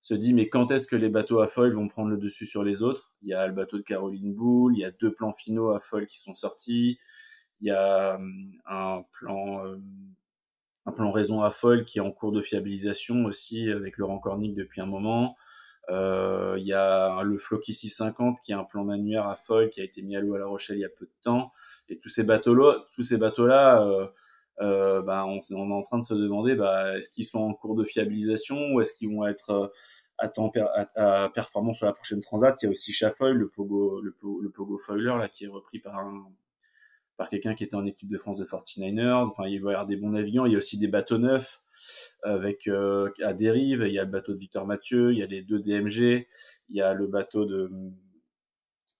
se dit mais quand est-ce que les bateaux à foils vont prendre le dessus sur les autres? Il y a le bateau de Caroline Boule, il y a deux plans finaux à foils qui sont sortis, il y a hum, un plan euh, un plan raison à foil qui est en cours de fiabilisation aussi avec Laurent Cornic depuis un moment. Euh, il y a le Floki 650 qui est un plan manuaire à foil qui a été mis à l'eau à La Rochelle il y a peu de temps. Et tous ces bateaux-là, tous ces bateaux-là, euh, euh, bah, on, on, est en train de se demander, bah, est-ce qu'ils sont en cours de fiabilisation ou est-ce qu'ils vont être à, temps à, à, performance sur la prochaine transat? Il y a aussi Chafoil, le Pogo, le, le Pogo Foiler là qui est repris par un, par quelqu'un qui était en équipe de France de 49ers. Enfin, il va y avoir des bons navigants. Il y a aussi des bateaux neufs avec euh, à dérive. Il y a le bateau de Victor Mathieu, il y a les deux DMG, il y a le bateau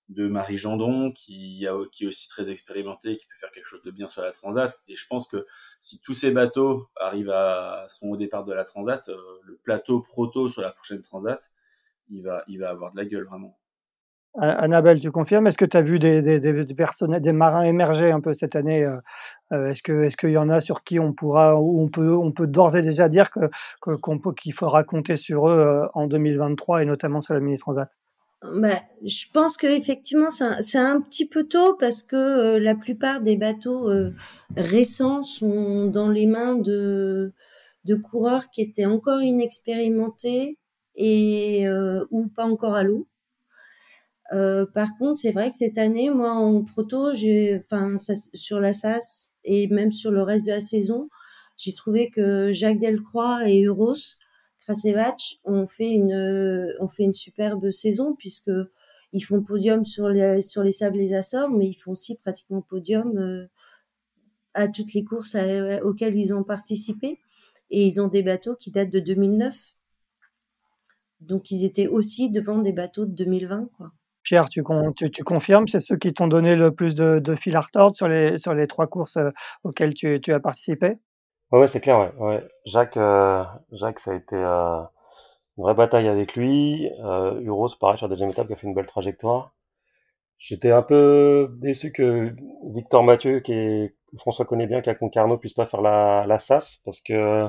de Marie Gendron qui, a, qui est aussi très expérimenté, qui peut faire quelque chose de bien sur la Transat. Et je pense que si tous ces bateaux arrivent à sont au départ de la Transat, euh, le plateau proto sur la prochaine Transat, il va il va avoir de la gueule vraiment. Annabelle, tu confirmes? Est-ce que tu as vu des, des, des, marins émerger un peu cette année euh, euh, Est-ce qu'il y en a sur qui on pourra ou on peut on peut d'ores et déjà dire que qu'on peut qu'il faudra compter sur eux euh, en 2023 et notamment sur la mini transat? Bah, je pense que effectivement c'est un, un, petit peu tôt parce que la plupart des bateaux récents sont dans les mains de de coureurs qui étaient encore inexpérimentés et ou pas encore à l'eau. Euh, par contre, c'est vrai que cette année, moi, en proto, j'ai, enfin, sur la SAS et même sur le reste de la saison, j'ai trouvé que Jacques Delcroix et Euros Krasevach ont fait une, ont fait une superbe saison puisque ils font podium sur les, sur les sables les Açores, mais ils font aussi pratiquement podium euh, à toutes les courses auxquelles ils ont participé. Et ils ont des bateaux qui datent de 2009. Donc ils étaient aussi devant des bateaux de 2020, quoi. Pierre, tu, confirmes, c'est ceux qui t'ont donné le plus de, fil à retordre sur les, trois courses euh, auxquelles tu, as participé? Ouais c'est clair, ouais, euh, Jacques, ça a été euh, une vraie bataille avec lui. Euh, Uros, pareil, sur la deuxième étape, qui a fait une belle trajectoire. J'étais un peu déçu que Victor Mathieu, qui François connaît bien, qui a Concarneau, puisse pas faire la, SAS, parce que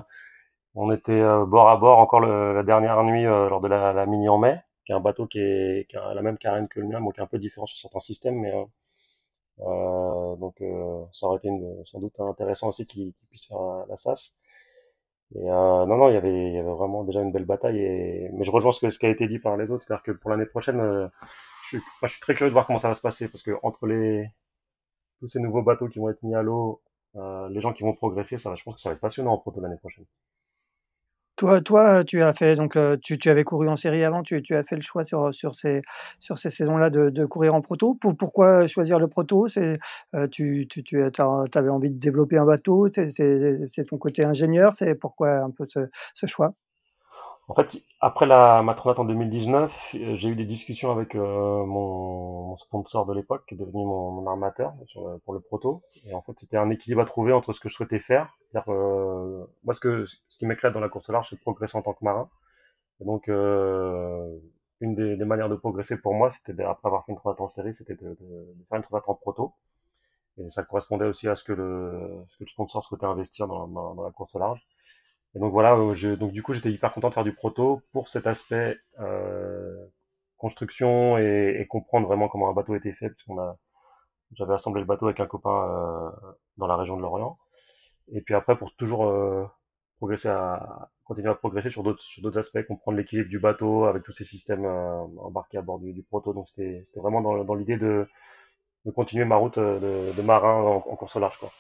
on était bord à bord encore la dernière nuit lors de la mini en mai qui est un bateau qui, est, qui a la même carène que le mien, donc un peu différent sur certains systèmes, mais euh, euh donc euh, ça aurait été une, sans doute intéressant aussi qu'il puisse faire la, SAS. Et euh, non, non, il y avait, il y avait vraiment déjà une belle bataille. Et... Mais je rejoins ce, que, ce qui a été dit par les autres, c'est-à-dire que pour l'année prochaine, euh, je, suis, je suis très curieux de voir comment ça va se passer, parce que entre les tous ces nouveaux bateaux qui vont être mis à l'eau, euh, les gens qui vont progresser, ça va, je pense que ça va être passionnant en proto l'année prochaine. Toi toi, tu as fait donc, tu tu avais couru en série avant, tu tu as fait le choix sur, sur ces sur ces saisons-là de courir en proto. Pour pourquoi choisir le proto? C'est, tu tu tu avais envie de développer un bateau? C'est c'est ton côté ingénieur? C'est pourquoi un peu ce choix? En fait, après la, ma transat en 2019, euh, j'ai eu des discussions avec euh, mon, sponsor de l'époque, qui est devenu mon, armateur pour le proto. Et en fait, c'était un équilibre à trouver entre ce que je souhaitais faire. C'est-à-dire, euh, moi, ce, que, ce qui m'éclate dans la course large, c'est de progresser en tant que marin. Et donc, euh, une des, des, manières de progresser pour moi, c'était après avoir fait une transat en série, c'était de, de, faire une transat en proto. Et ça correspondait aussi à ce que le, ce que le sponsor souhaitait investir dans, dans, dans la course large. Et donc voilà, euh, je, donc du coup j'étais hyper content de faire du proto pour cet aspect euh, construction et, et, comprendre vraiment comment un bateau était fait, parce a, j'avais assemblé le bateau avec un copain euh, dans la région de l'Orient. Et puis après pour toujours euh, progresser à continuer à progresser sur d'autres sur d'autres aspects, comprendre l'équilibre du bateau avec tous ces systèmes euh, embarqués à bord du, du proto. Donc c'était c'était vraiment dans, dans l'idée de, de continuer ma route de, de marin en, en course au large quoi.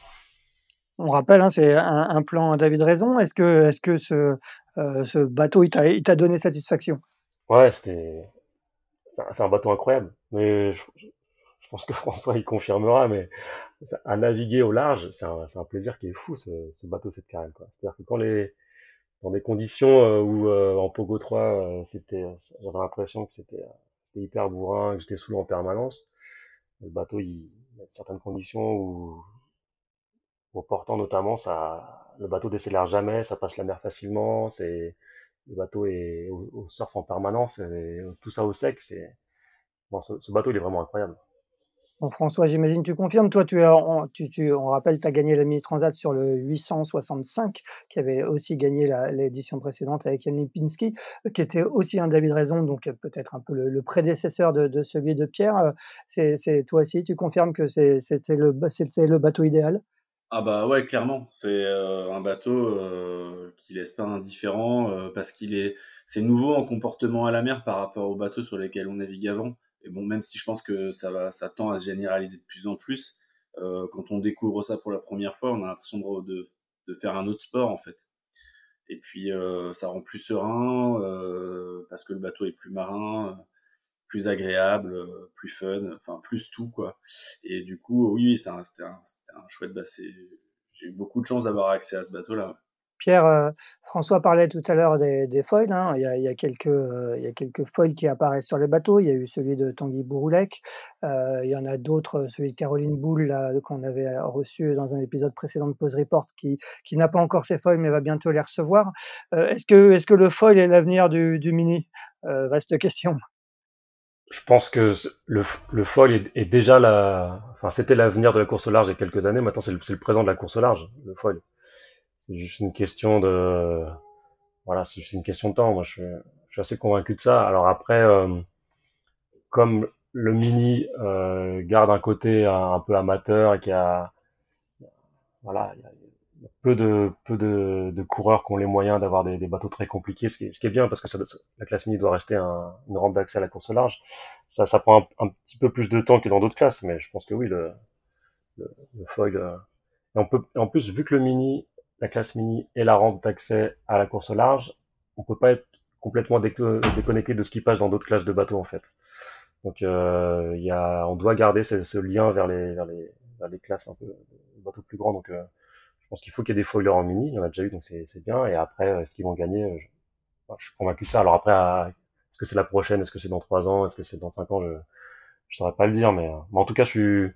On rappelle, hein, c'est un, plan David Raison. Est-ce que, est-ce que ce, euh, bateau, il t'a, donné satisfaction? Ouais, c'était, c'est un, bateau incroyable. Mais je, pense que [LAUGHS] François il confirmera. Mais à naviguer au large, c'est un, plaisir qui est fou, ce, bateau, cette carène. C'est-à-dire que dans des conditions euh, où euh, en Pogo 3, euh, c'était, j'avais l'impression que c'était, c'était hyper bourrin, que j'étais sous en permanence. Le bateau, il, y a certaines conditions où, au portant notamment, ça, le bateau décélère jamais, ça passe la mer facilement, c'est, le bateau est au, surf en permanence, et tout ça au sec, c'est, bon, ce bateau, il est vraiment incroyable. François, j'imagine tu confirmes. Toi, tu, on, tu, rappelle, tu as gagné la Mini Transat sur le 865, qui avait aussi gagné l'édition précédente avec Yann Lipinski, qui était aussi un David Raison, donc peut-être un peu le, prédécesseur de, celui de Pierre. C'est toi aussi, tu confirmes que c'était le bateau idéal? Ah bah ouais, clairement, c'est euh, un bateau euh, qui laisse pas indifférent euh, parce qu'il est c'est nouveau en comportement à la mer par rapport aux bateaux sur lesquels on navigue avant. Et bon, même si je pense que ça va, ça tend à se généraliser de plus en plus, euh, quand on découvre ça pour la première fois, on a l'impression de, de, faire un autre sport en fait. Et puis ça rend plus serein parce que le bateau est plus marin, plus agréable, plus fun, enfin plus tout quoi. Et du coup, oui, c'était un, chouette. Bah, j'ai eu beaucoup de chance d'avoir accès à ce bateau là. Pierre, euh, François parlait tout à l'heure des, foils. Il, y a, quelques, euh, foils qui apparaissent sur les bateaux. Il y a eu celui de Tanguy Bouroulec. Euh, il y en a d'autres, celui de Caroline Boule qu'on avait reçu dans un épisode précédent de Pose Report, qui, n'a pas encore ses foils mais va bientôt les recevoir. est-ce que, le foil est l'avenir du, mini? Vaste question. Je pense que le, le foil est, déjà la, enfin c'était l'avenir de la course au large il y a quelques années. Maintenant c'est le, le présent de la course au large, le foil. C'est juste une question de, voilà, c'est juste une question de temps. Moi, je suis, je suis assez convaincu de ça. Alors après, euh, comme le mini euh, garde un côté un, peu amateur et qu'il y a, voilà, peu de coureurs qui ont les moyens d'avoir des, bateaux très compliqués, ce qui, est, est bien parce que la classe mini doit rester un, une rampe d'accès à la course large. Ça, prend un, petit peu plus de temps que dans d'autres classes, mais je pense que oui, le, le. Euh, et en plus, vu que le mini la classe mini et la rampe d'accès à la course large, on peut pas être complètement déconnecté de ce qui passe dans d'autres classes de bateaux en fait. Donc euh, on doit garder ce, lien vers les, classes un peu bateaux plus grands. Euh, pense qu'il faut qu'il y ait des foilers en mini, il y en a déjà eu donc c'est bien. Et après, est-ce qu'ils vont gagner euh, je, suis convaincu de ça. Alors après, est-ce que c'est la prochaine, est-ce que c'est dans trois ans, est-ce que c'est dans cinq ans, je je saurais pas le dire, mais, mais en tout cas je suis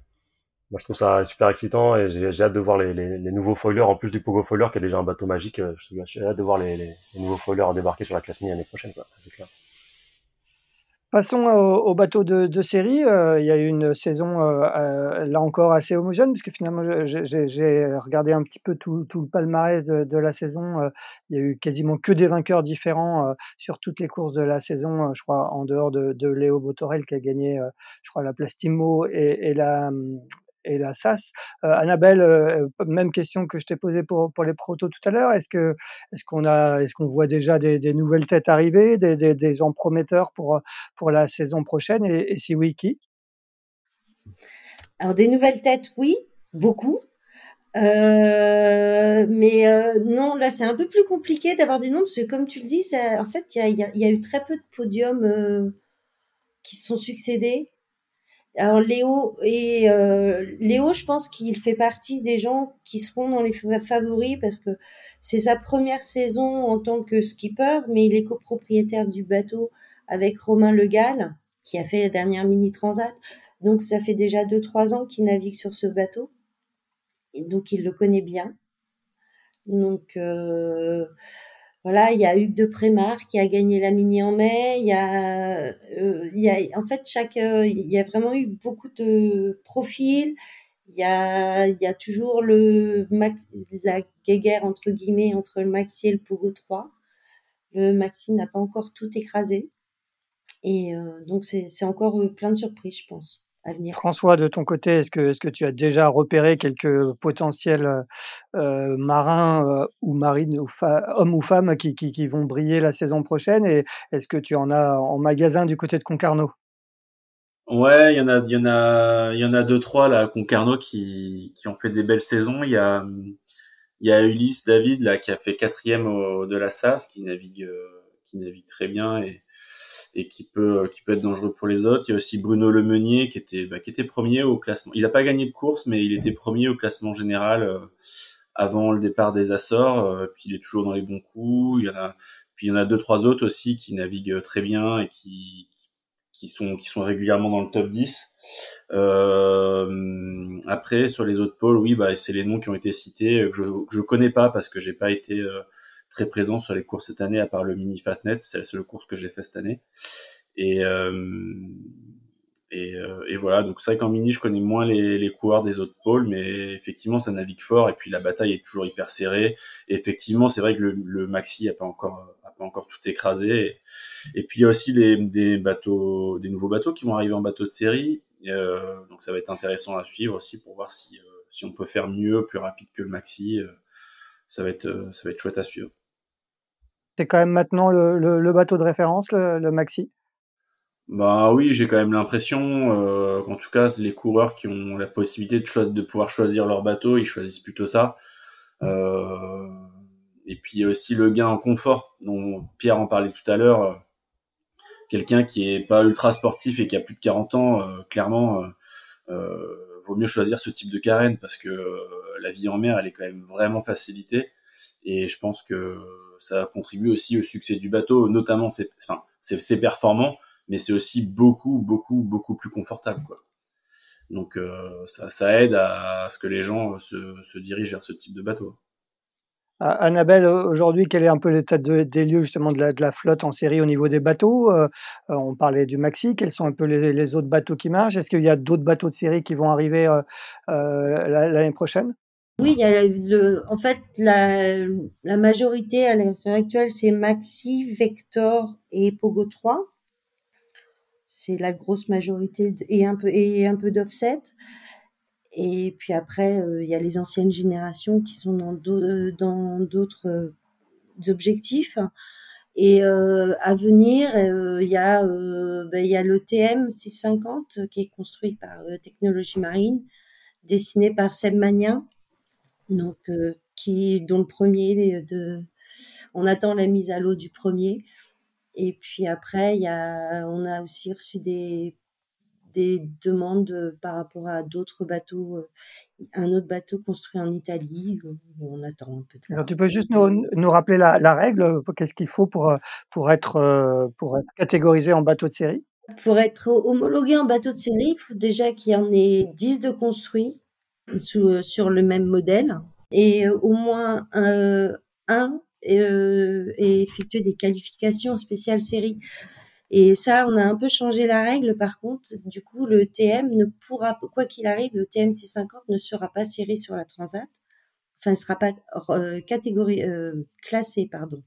je trouve ça super excitant et j'ai hâte de voir les, les, nouveaux foilers, en plus du Pogo Foiler qui est déjà un bateau magique. Euh, j'ai hâte de voir les, nouveaux foilers débarquer sur la classe mi l'année prochaine, c'est. Passons au, bateau de, série. Euh, il y a eu une saison euh, là encore assez homogène, puisque finalement j'ai regardé un petit peu tout, tout le palmarès de, la saison. il y a eu quasiment que des vainqueurs différents sur toutes les courses de la saison, je crois, en dehors de, de Léo Botorel qui a gagné, je crois, la Plastimo et, et la, et la SAS. Euh, Annabelle, euh, même question que je t'ai posée pour, pour les protos tout à l'heure. Est-ce que est-ce qu'on a est-ce qu'on voit déjà des, nouvelles têtes arriver, des, des, des, gens prometteurs pour pour la saison prochaine? Et, si oui, qui? Alors des nouvelles têtes, oui, beaucoup. Euh, mais euh, non, là c'est un peu plus compliqué d'avoir des noms parce que comme tu le dis, en fait il y a, y a, eu très peu de podiums euh, qui se sont succédés. Alors Léo et euh, Léo, je pense qu'il fait partie des gens qui seront dans les favoris parce que c'est sa première saison en tant que skipper, mais il est copropriétaire du bateau avec Romain Legal qui a fait la dernière mini transat. Donc ça fait déjà deux trois ans qu'il navigue sur ce bateau et donc il le connaît bien. Donc euh, voilà, il y a Hugues de Prémar qui a gagné la mini en mai. Il y a, euh, il y a en fait chaque, euh, il y a vraiment eu beaucoup de profils. Il y a, il y a toujours le max, la guéguerre entre guillemets entre le Maxi et le Pogo 3. Le Maxi n'a pas encore tout écrasé. Et euh, donc c'est encore plein de surprises, je pense. François, de ton côté, est-ce que, est que tu as déjà repéré quelques potentiels euh, marins euh, ou marines, ou hommes ou femmes, qui, qui, vont briller la saison prochaine? Et est-ce que tu en as en magasin du côté de Concarneau? Ouais, il y en a, il y en a, il y en a deux trois là à Concarneau qui, qui ont fait des belles saisons. Il y a, il y a Ulysse David là qui a fait quatrième de la SAS, qui navigue, qui navigue très bien et, et qui peut qui peut être dangereux pour les autres. Il y a aussi Bruno Lemeunier qui était bah, qui était premier au classement. Il n'a pas gagné de course, mais il était premier au classement général avant le départ des Açores. puis il est toujours dans les bons coups. Il y en a puis il y en a deux trois autres aussi qui naviguent très bien et qui qui sont qui sont régulièrement dans le top 10. Euh, après sur les autres pôles, oui, bah c'est les noms qui ont été cités que je je connais pas parce que j'ai pas été euh, très présent sur les courses cette année à part le mini Fastnet, c'est la seule course que j'ai fait cette année. Et euh, et, euh, et, voilà, donc c'est vrai qu'en mini, je connais moins les, les coureurs des autres pôles, mais effectivement, ça navigue fort et puis la bataille est toujours hyper serrée. Et effectivement, c'est vrai que le, le maxi a pas encore encore tout écrasé. Et, puis il y a aussi les, des bateaux, des nouveaux bateaux qui vont arriver en bateau de série. Euh, donc ça va être intéressant à suivre aussi pour voir si euh, si on peut faire mieux, plus rapide que le maxi. Ça va être ça va être chouette à suivre. C'est quand même maintenant le, le, le bateau de référence, le, le maxi? Bah oui, j'ai quand même l'impression euh, qu'en tout cas les coureurs qui ont la possibilité de, de pouvoir choisir leur bateau, ils choisissent plutôt ça. Euh, et puis il y a aussi le gain en confort dont Pierre en parlait tout à l'heure. Euh, quelqu'un qui est pas ultra sportif et qui a plus de 40 ans, euh, clairement, euh, vaut mieux choisir ce type de carène parce que la vie en mer, elle est quand même vraiment facilitée. Et je pense que ça contribue aussi au succès du bateau, notamment c'est enfin, performant mais c'est aussi beaucoup, beaucoup, beaucoup plus confortable, quoi. Donc euh, ça, ça, aide à, ce que les gens euh, se, dirigent vers ce type de bateau. Annabelle, aujourd'hui, quel est un peu l'état de, des lieux justement de la, flotte en série au niveau des bateaux? Euh, On parlait du Maxi, quels sont un peu les, autres bateaux qui marchent? Est-ce qu'il y a d'autres bateaux de série qui vont arriver euh, euh, l'année prochaine? Oui, en fait, la, la majorité à l'heure actuelle, c'est Maxi, Vector et Pogo 3 c'est la grosse majorité et un peu et un peu d'offset. Et puis après, euh, il y a les anciennes générations qui sont dans d'autres euh, objectifs. Et euh, à venir, il y a ben, il y a le TM 650 qui est construit par Technologie Marine, dessiné par Seb Magnin, donc qui dont le premier on attend la mise à l'eau du premier. Et puis après, y a, on a aussi reçu des, des demandes par rapport à d'autres bateaux, euh, un autre bateau construit en Italie. On attend un peu de ça. Alors, tu peux juste nous, nous rappeler la, la règle Qu'est-ce qu'il faut pour, pour, être, euh, pour être catégorisé en bateau de série? Pour être homologué en bateau de série, il faut déjà qu'il y en ait 10 de construits sous, sur le même modèle et au moins un, un euh, et effectuer des qualifications spéciales série. Et ça, on a un peu changé la règle. Par contre, du coup, le TM ne pourra, quoi qu'il arrive, le TM 650 ne sera pas série sur la Transat. Enfin, il ne sera pas euh, catégorie euh, classé, pardon,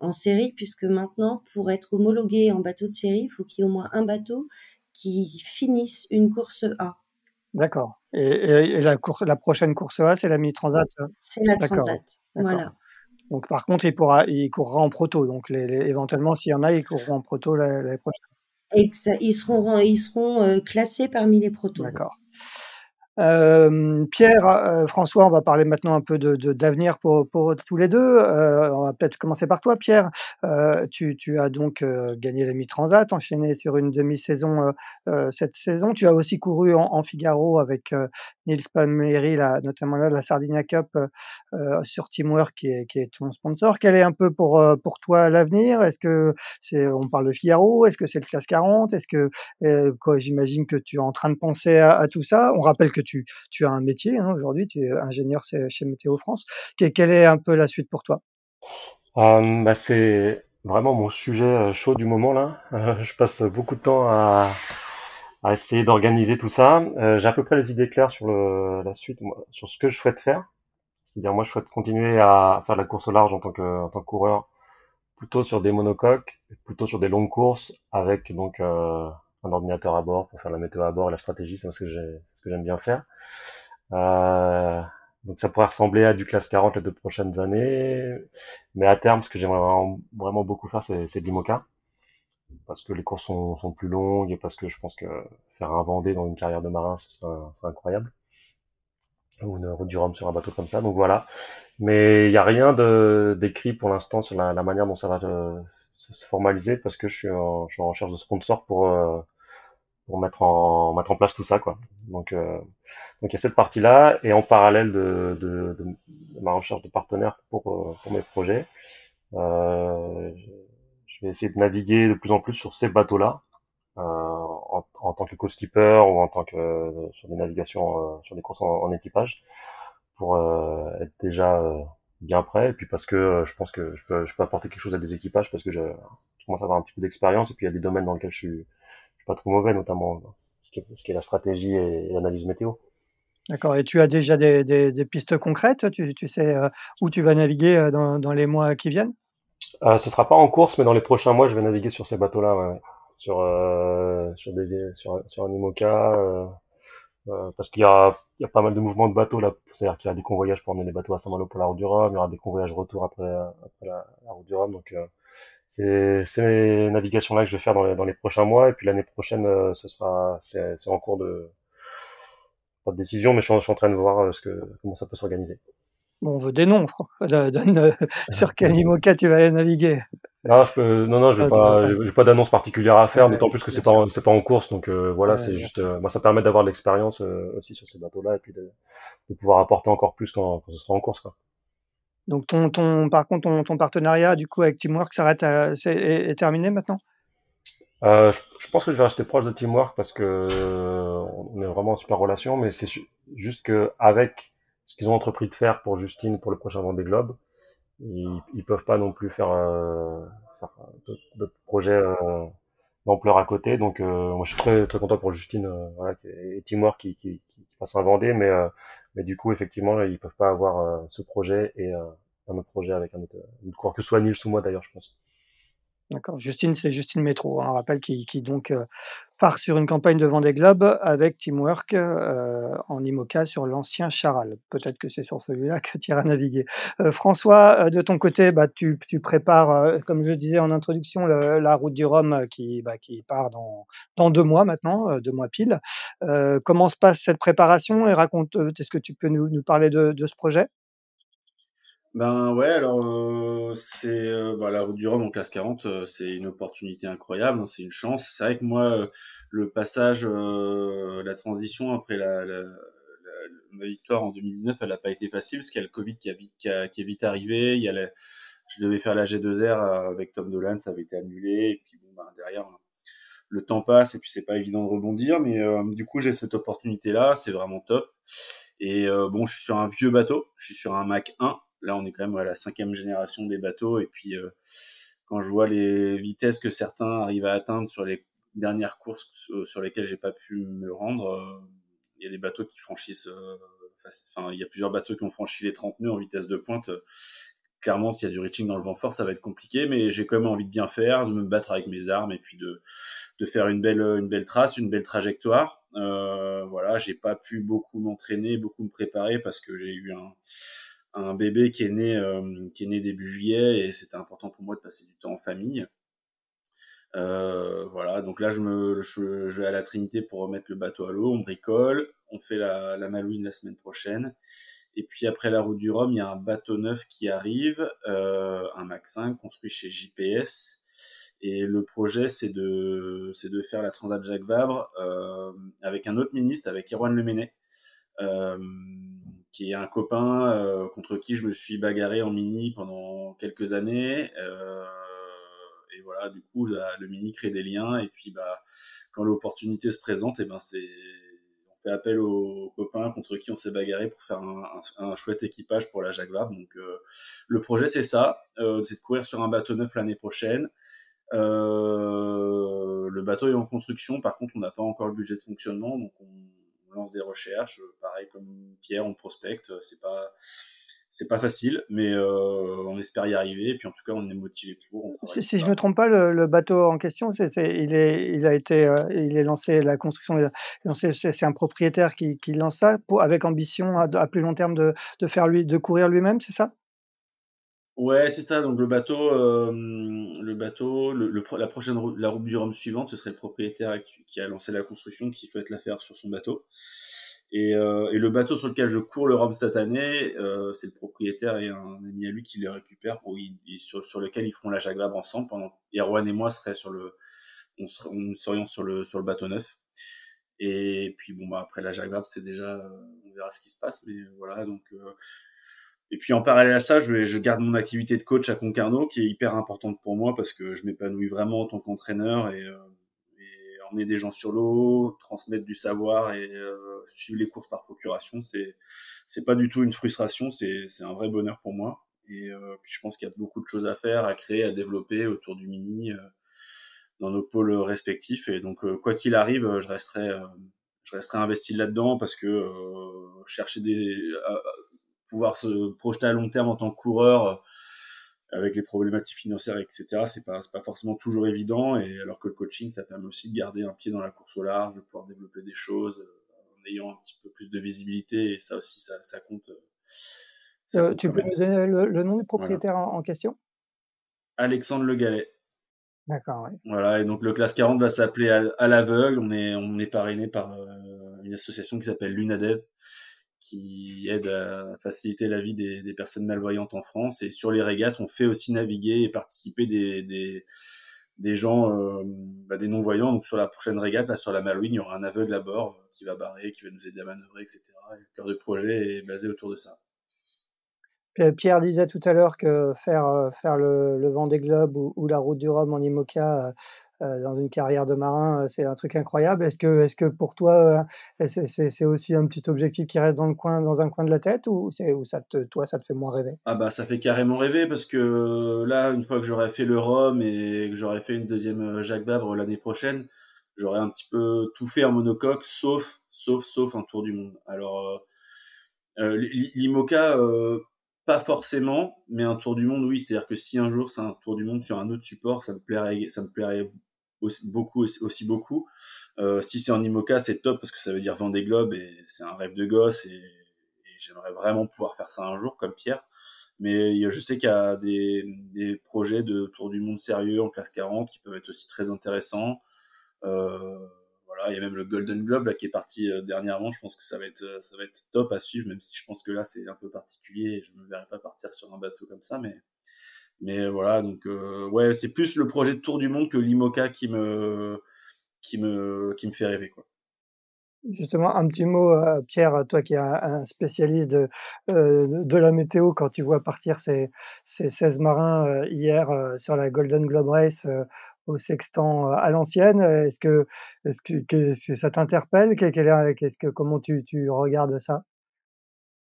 en série, puisque maintenant, pour être homologué en bateau de série, il faut qu'il y ait au moins un bateau qui finisse une course A. D'accord. Et, et, la, la, prochaine course A, c'est la mini-transat C'est la transat, voilà. Donc par contre, il pourra, il courra en proto. Donc les, les, éventuellement, s'il y en a, ils courront en proto l'année prochaine. Exact. Ils seront, ils seront euh, classés parmi les protos. D'accord. Euh, Pierre, euh, François, on va parler maintenant un peu de, de d'avenir pour, pour tous les deux. Euh, on va peut-être commencer par toi, Pierre. Tu, tu, as donc gagné la mi-transat, enchaîné sur une demi-saison cette saison. Tu as aussi couru en, en Figaro avec Nils Palmieri, notamment là, la Sardinia Cup sur Teamwork, qui est, qui ton sponsor. Quel est un peu pour, pour toi l'avenir? Est-ce que c'est, on parle de Figaro? Est-ce que c'est le classe 40 Est-ce que, j'imagine que tu es en train de penser à, tout ça? On rappelle que tu, as un métier hein, aujourd'hui, tu es ingénieur chez Météo France. Quelle est un peu la suite pour toi? Euh, bah C'est vraiment mon sujet euh, chaud du moment là. Euh, [LAUGHS] je passe beaucoup de temps à, à essayer d'organiser tout ça. Euh, J'ai à peu près les idées claires sur le, la suite, sur ce que je souhaite faire. C'est-à-dire moi je souhaite continuer à faire de la course au large en tant que, en tant que coureur, plutôt sur des monocoques, plutôt sur des longues courses, avec donc euh, un ordinateur à bord pour faire la météo à bord et la stratégie, c'est ce que j'aime bien faire. Euh, donc ça pourrait ressembler à du classe 40 les deux prochaines années, mais à terme, ce que j'aimerais vraiment, vraiment, beaucoup faire, c'est de l'IMOCA, parce que les courses sont, sont, plus longues et parce que je pense que faire un Vendée dans une carrière de marin, c'est incroyable. ou une route du Rhum sur un bateau comme ça. Donc voilà. Mais il n'y a rien d'écrit pour l'instant sur la, manière dont ça va euh, se, formaliser parce que je suis en, je suis en recherche de sponsors pour euh, pour mettre en mettre en place tout ça quoi. Donc euh, donc il y a cette partie là et en parallèle de, de, de, ma recherche de partenaires pour pour mes projets, euh, vais essayer de naviguer de plus en plus sur ces bateaux là. En, tant que co-skipper ou en tant que sur des navigations sur des courses en équipage pour euh, être déjà euh, bien prêt et puis parce que euh, je pense que je peux, apporter quelque chose à des équipages parce que je, commence à avoir un petit peu d'expérience et puis il y a des domaines dans lesquels je suis, suis pas trop mauvais, notamment ce qui est, la stratégie et, l'analyse météo. D'accord. Et tu as déjà des, pistes concrètes? Tu, sais où tu vas naviguer dans les mois qui viennent? Euh, Ce sera pas en course, mais dans les prochains mois, je vais naviguer sur ces bateaux-là, ouais. sur euh, sur des sur, sur un IMOCA, euh, parce qu'il y a, il y a pas mal de mouvements de bateaux là, c'est-à-dire qu'il y a des convoyages pour emmener les bateaux à Saint-Malo pour la route du Rhum, il y aura des convoyages retour après, après la, route du Rhum, donc euh, c'est ces navigations-là que je vais faire dans les, dans les prochains mois, et puis l'année prochaine, euh, ce sera, c'est en cours de, pas de décision, mais je suis, je suis en train de voir ce que, comment ça peut s'organiser. Bon, on veut des noms. [LAUGHS] Donne sur quel IMOCA tu vas aller naviguer. Non, je peux, non, non, j'ai ah, pas, d'annonce particulière à faire, d'autant plus que c'est pas, c'est pas en course, donc euh, voilà, c'est juste, euh, moi, ça permet d'avoir de l'expérience euh, aussi sur ces bateaux-là et puis de, de, pouvoir apporter encore plus quand, quand ce sera en course, quoi. Donc ton, ton, par contre, ton, ton partenariat du coup avec Teamwork s'arrête, c'est, est, terminé maintenant? Je, je, pense que je vais rester proche de Teamwork parce que on est vraiment en super relation, mais c'est juste que avec ce qu'ils ont entrepris de faire pour Justine pour le prochain Vendée Globe, ils, ils peuvent pas non plus faire, euh, d'autres projets euh, d'ampleur à côté. Donc euh, moi je suis très très content pour Justine euh, voilà, et Teamwork qui, qui, qui, fasse un Vendée, mais mais du coup effectivement ils peuvent pas avoir ce projet et un autre projet avec un autre, un autre coureur que ce soit Nils ou moi d'ailleurs je pense. D'accord. Justine, c'est Justine Métro, hein, rappel qui, qui donc part sur une campagne de Vendée Globe avec Teamwork euh, en IMOCA sur l'ancien Charal. Peut-être que c'est sur celui-là que tu iras naviguer. Euh, François, euh, de ton côté, bah, tu, tu prépares, comme je disais en introduction, la route du Rhum qui, bah, qui part dans, dans deux mois maintenant, deux mois pile. comment se passe cette préparation et raconte, est-ce que tu peux nous, nous parler de, de ce projet? Ben ouais, alors euh, c'est euh, bah, la route du Rhum en classe 40, euh, c'est une opportunité incroyable, hein, c'est une chance. C'est vrai que moi, le passage, la transition après la, la, ma victoire en 2019, elle n'a pas été facile parce qu'il y a le Covid qui, a qui, a, qui est vite arrivé. Il y a je devais faire la G2R avec Tom Dolan, ça avait été annulé. Et puis bon, ben, derrière, le temps passe et puis c'est pas évident de rebondir. Mais du coup, j'ai cette opportunité-là, c'est vraiment top. Et bon, je suis sur un vieux bateau, je suis sur un Mac 1 Là, on est quand même à la cinquième génération des bateaux. Et puis, euh, quand je vois les vitesses que certains arrivent à atteindre sur les dernières courses sur lesquelles j'ai pas pu me rendre, euh, il y a des bateaux qui franchissent. Euh, enfin, il y a plusieurs bateaux qui ont franchi les 30 nœuds en vitesse de pointe. Clairement, s'il y a du reaching dans le vent fort, ça va être compliqué, mais j'ai quand même envie de bien faire, de me battre avec mes armes et puis de, de faire une belle, une belle trace, une belle trajectoire. Euh, voilà, j'ai pas pu beaucoup m'entraîner, beaucoup me préparer parce que j'ai eu un, un bébé qui est né euh, qui est né début juillet et c'était important pour moi de passer du temps en famille. Euh, voilà, donc là je me je, vais à la Trinité pour remettre le bateau à l'eau, on bricole, on fait la, la Malouine la semaine prochaine. Et puis après la route du Rhum, il y a un bateau neuf qui arrive, euh, un Mac 5 construit chez JPS. Et le projet, c'est de, c'est de faire la Transat Jacques Vabre euh, avec un autre ministre, avec Erwan Lemenet, euh, qui est un copain euh, contre qui je me suis bagarré en mini pendant quelques années. Euh, et voilà, du coup, le mini crée des liens. Et puis, bah, quand l'opportunité se présente, et ben c'est on fait appel aux copains contre qui on s'est bagarré pour faire un, un, chouette équipage pour la Vabre. Donc, euh, le projet, c'est ça, euh, c'est de courir sur un bateau neuf l'année prochaine. Euh, le bateau est en construction, par contre, on n'a pas encore le budget de fonctionnement, donc on, on lance des recherches, pareil comme Pierre, on prospecte, c'est pas c'est pas facile, mais euh, on espère y arriver. Et puis en tout cas, on est motivé pour. Si, je ne me trompe pas, le, bateau en question, il est, il a été, euh, il est lancé, la construction, c'est, un propriétaire qui, qui, lance ça pour, avec ambition à, à plus long terme de, de faire lui, de courir lui-même, c'est ça? Ouais, c'est ça. Donc le bateau, euh, le bateau, le, la prochaine route, la route du Rhum suivante, ce serait le propriétaire qui a lancé la construction qui souhaite la faire sur son bateau. Et, euh, et, le bateau sur lequel je cours le Rhum cette année, euh, c'est le propriétaire et un ami à lui qui les récupère pour sur, sur, lequel ils feront la Jacques ensemble. Pendant Erwan et moi seraient sur le, on, serait, on serions sur le sur le bateau neuf. Et puis bon bah après la Jacques c'est déjà, on verra ce qui se passe, mais voilà donc. Euh, et puis en parallèle à ça, je, je, garde mon activité de coach à Concarneau qui est hyper importante pour moi parce que je m'épanouis vraiment en tant qu'entraîneur et, euh, et, emmener des gens sur l'eau, transmettre du savoir et euh, suivre les courses par procuration, c'est c'est pas du tout une frustration, c'est c'est un vrai bonheur pour moi. Et euh, puis je pense qu'il y a beaucoup de choses à faire, à créer, à développer autour du mini euh, dans nos pôles respectifs. Et donc euh, quoi qu'il arrive, je resterai je resterai investi là-dedans parce que chercher des pouvoir se projeter à long terme en tant que coureur euh, avec les problématiques financières, etc. C'est pas, pas forcément toujours évident. Et alors que le coaching, ça permet aussi de garder un pied dans la course au large, de pouvoir développer des choses euh, en ayant un petit peu plus de visibilité. Et ça aussi, ça, ça compte. Euh, tu peux nous donner le, nom du propriétaire en, question? Alexandre Le Galet. D'accord. Voilà, et donc le classe 40 va s'appeler à, l'aveugle. On est, on est parrainé par une association qui s'appelle Lunadev, qui aide à faciliter la vie des, personnes malvoyantes en France. Et sur les régates, on fait aussi naviguer et participer des, des, gens, euh, bah, des non-voyants. Donc sur la prochaine régate, là sur la Malouine, il y aura un aveugle à bord euh, qui va barrer, qui va nous aider à manœuvrer, etc. Et le cœur de projet est basé autour de ça. Pierre disait tout à l'heure que faire, euh, faire le, le Vendée Globe ou, ou, la Route du Rhum en IMOCA euh, dans une carrière de marin, euh, c'est un truc incroyable. Est-ce que, est-ce que pour toi, euh, c'est aussi un petit objectif qui reste dans le coin, dans un coin de la tête, ou ça te, toi, ça te fait moins rêver? Ah bah ça fait carrément rêver parce que là, une fois que j'aurai fait le Rhum et que j'aurai fait une deuxième Jacques Vabre l'année prochaine, j'aurai un petit peu tout fait en monocoque, sauf, sauf, sauf un tour du monde. Alors, euh, l'IMOCA, euh, pas forcément, mais un tour du monde, oui. C'est-à-dire que si un jour c'est un tour du monde sur un autre support, ça me plairait, ça me plairait aussi, beaucoup aussi, beaucoup. Euh, si c'est en IMOCA, c'est top parce que ça veut dire Vendée Globe et c'est un rêve de gosse et, j'aimerais vraiment pouvoir faire ça un jour comme Pierre. Mais je sais qu'il y a des, des, projets de tour du monde sérieux en classe 40 qui peuvent être aussi très intéressants. Euh, voilà, il y a même le Golden Globe là, qui est parti euh, dernièrement. Je pense que ça va être ça va être top à suivre, même si je pense que là c'est un peu particulier. Je ne me verrai pas partir sur un bateau comme ça, mais mais voilà, donc euh, ouais, c'est plus le projet de tour du monde que l'IMOCA qui me qui me qui me fait rêver quoi. Justement, un petit mot, euh, Pierre, toi qui es un, spécialiste de, euh, de la météo, quand tu vois partir ces, ces 16 marins hier sur la Golden Globe Race au sextant à l'ancienne, est-ce que, est-ce que, ça t'interpelle? Qu'est-ce que, comment tu, tu regardes ça?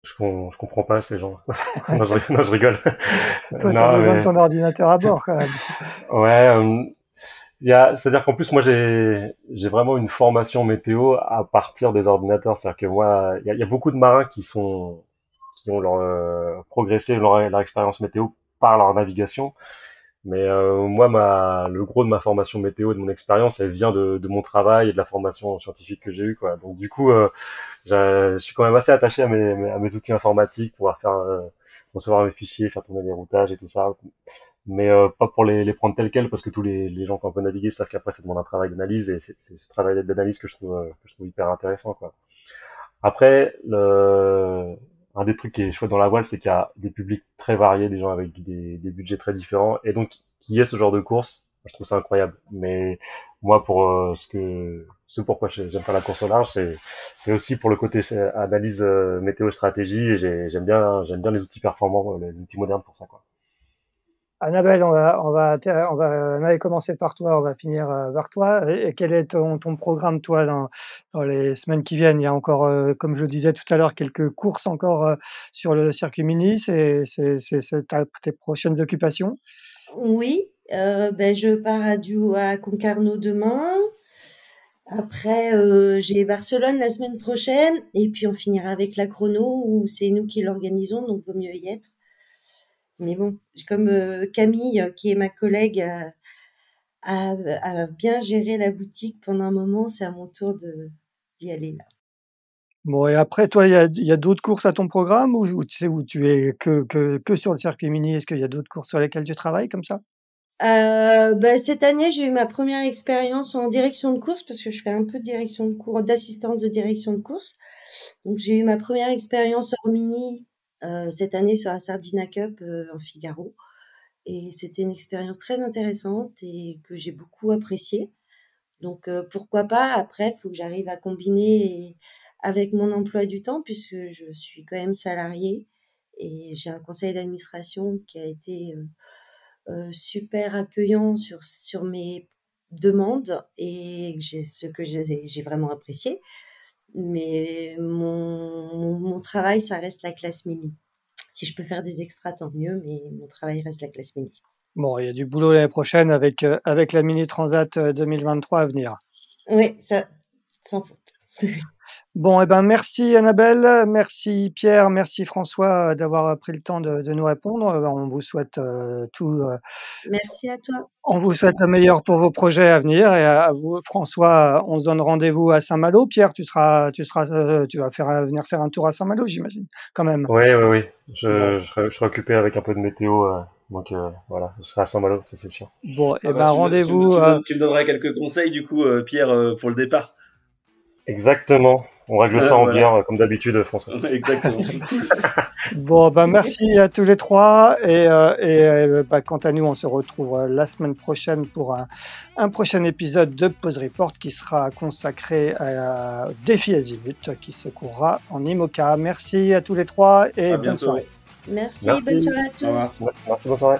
Je, je comprends pas ces gens. [LAUGHS] non, je, non, je, rigole. Toi, tu as besoin de ton ordinateur à bord quand même. [LAUGHS] ouais. Euh, c'est-à-dire qu'en plus, moi, j'ai, j'ai vraiment une formation météo à partir des ordinateurs. C'est-à-dire que moi, il y, y, a beaucoup de marins qui sont, qui ont leur euh, progressé leur, leur expérience météo par leur navigation. Mais euh, moi, ma, le gros de ma formation météo, de mon expérience, elle vient de, de, mon travail et de la formation scientifique que j'ai eue. Quoi. Donc du coup, euh, je suis quand même assez attaché à mes, à mes outils informatiques, pouvoir faire euh, recevoir mes fichiers, faire tourner les routages et tout ça. Mais euh, pas pour les, les prendre tels quels, parce que tous les, les gens qui ont un peu navigué savent qu'après, ça demande un travail d'analyse, et c'est ce travail d'analyse que je trouve que je trouve hyper intéressant. Quoi. Après, le, un des trucs qui est chouette dans la voile, c'est qu'il y a des publics très variés, des gens avec des, des budgets très différents, et donc qu'il y ait ce genre de course, je trouve ça incroyable. Mais moi, pour euh, ce que, ce pourquoi j'aime faire la course au large, c'est, c'est aussi pour le côté analyse euh, météo stratégie, et j'aime bien, j'aime bien les outils performants, les outils modernes pour ça, quoi. Annabelle, on va, on va, on va, on commencer par toi, on va finir euh, par toi. Et quel est ton, ton programme, toi, dans, dans, les semaines qui viennent? Il y a encore, euh, comme je le disais tout à l'heure, quelques courses encore euh, sur le circuit mini. C'est tes prochaines occupations? Oui, ben, je pars à, à Concarneau demain. Après, j'ai Barcelone la semaine prochaine. Et puis, on finira avec la chrono, où c'est nous qui l'organisons, donc vaut mieux y être. Mais bon, comme euh, Camille, euh, qui est ma collègue, a, bien géré la boutique pendant un moment, c'est à mon tour d'y aller là. Bon, et après, toi, il y a, d'autres courses à ton programme ou, tu sais où tu es que, que, que sur le circuit mini? Est-ce qu'il y a d'autres courses sur lesquelles tu travailles comme ça? Euh, bah, cette année, j'ai eu ma première expérience en direction de course parce que je fais un peu direction de course, d'assistance de direction de course. Donc j'ai eu ma première expérience hors mini euh, cette année sur la Sardina Cup euh, en Figaro. Et c'était une expérience très intéressante et que j'ai beaucoup appréciée. Donc pourquoi pas, après, il faut que j'arrive à combiner avec mon emploi du temps puisque je suis quand même salariée et j'ai un conseil d'administration qui a été super accueillant sur, sur mes demandes et ce que j'ai vraiment apprécié. Mais mon, mon, travail, ça reste la classe mini. Si je peux faire des extras, tant mieux, mais mon travail reste la classe mini. Bon, il y a du boulot l'année prochaine avec, euh, avec la Mini Transat 2023 euh, à venir. Oui, ça, sans faute. [LAUGHS] Bon, eh ben, merci Annabelle, merci Pierre, merci François euh, d'avoir pris le temps de, nous répondre. Euh, on vous souhaite euh, tout. merci à toi. On vous souhaite le meilleur pour vos projets à venir et à, vous, François, on se donne rendez-vous à Saint-Malo. Pierre, tu seras, tu seras, tu vas faire venir faire un tour à Saint-Malo, j'imagine, quand même. Oui, oui, oui. Je, je, serai, occupé avec un peu de météo. Donc voilà, je serai à Saint-Malo, ça c'est sûr. Bon, et eh ah bah, ben rendez-vous. Tu, me donneras quelques conseils du coup, Pierre, pour le départ. Exactement. On règle ça en bière, comme d'habitude, François. [LAUGHS] Exactement. bon, bah, merci à tous les trois. Et, euh, et euh, bah, quant à nous, on se retrouve euh, la semaine prochaine pour un, un prochain épisode de Pause Report qui sera consacré à, Défi Azimut qui se courra en IMOCA. Merci à tous les trois et bonne soirée. Merci, bonne soirée à tous. Merci, bonne soirée.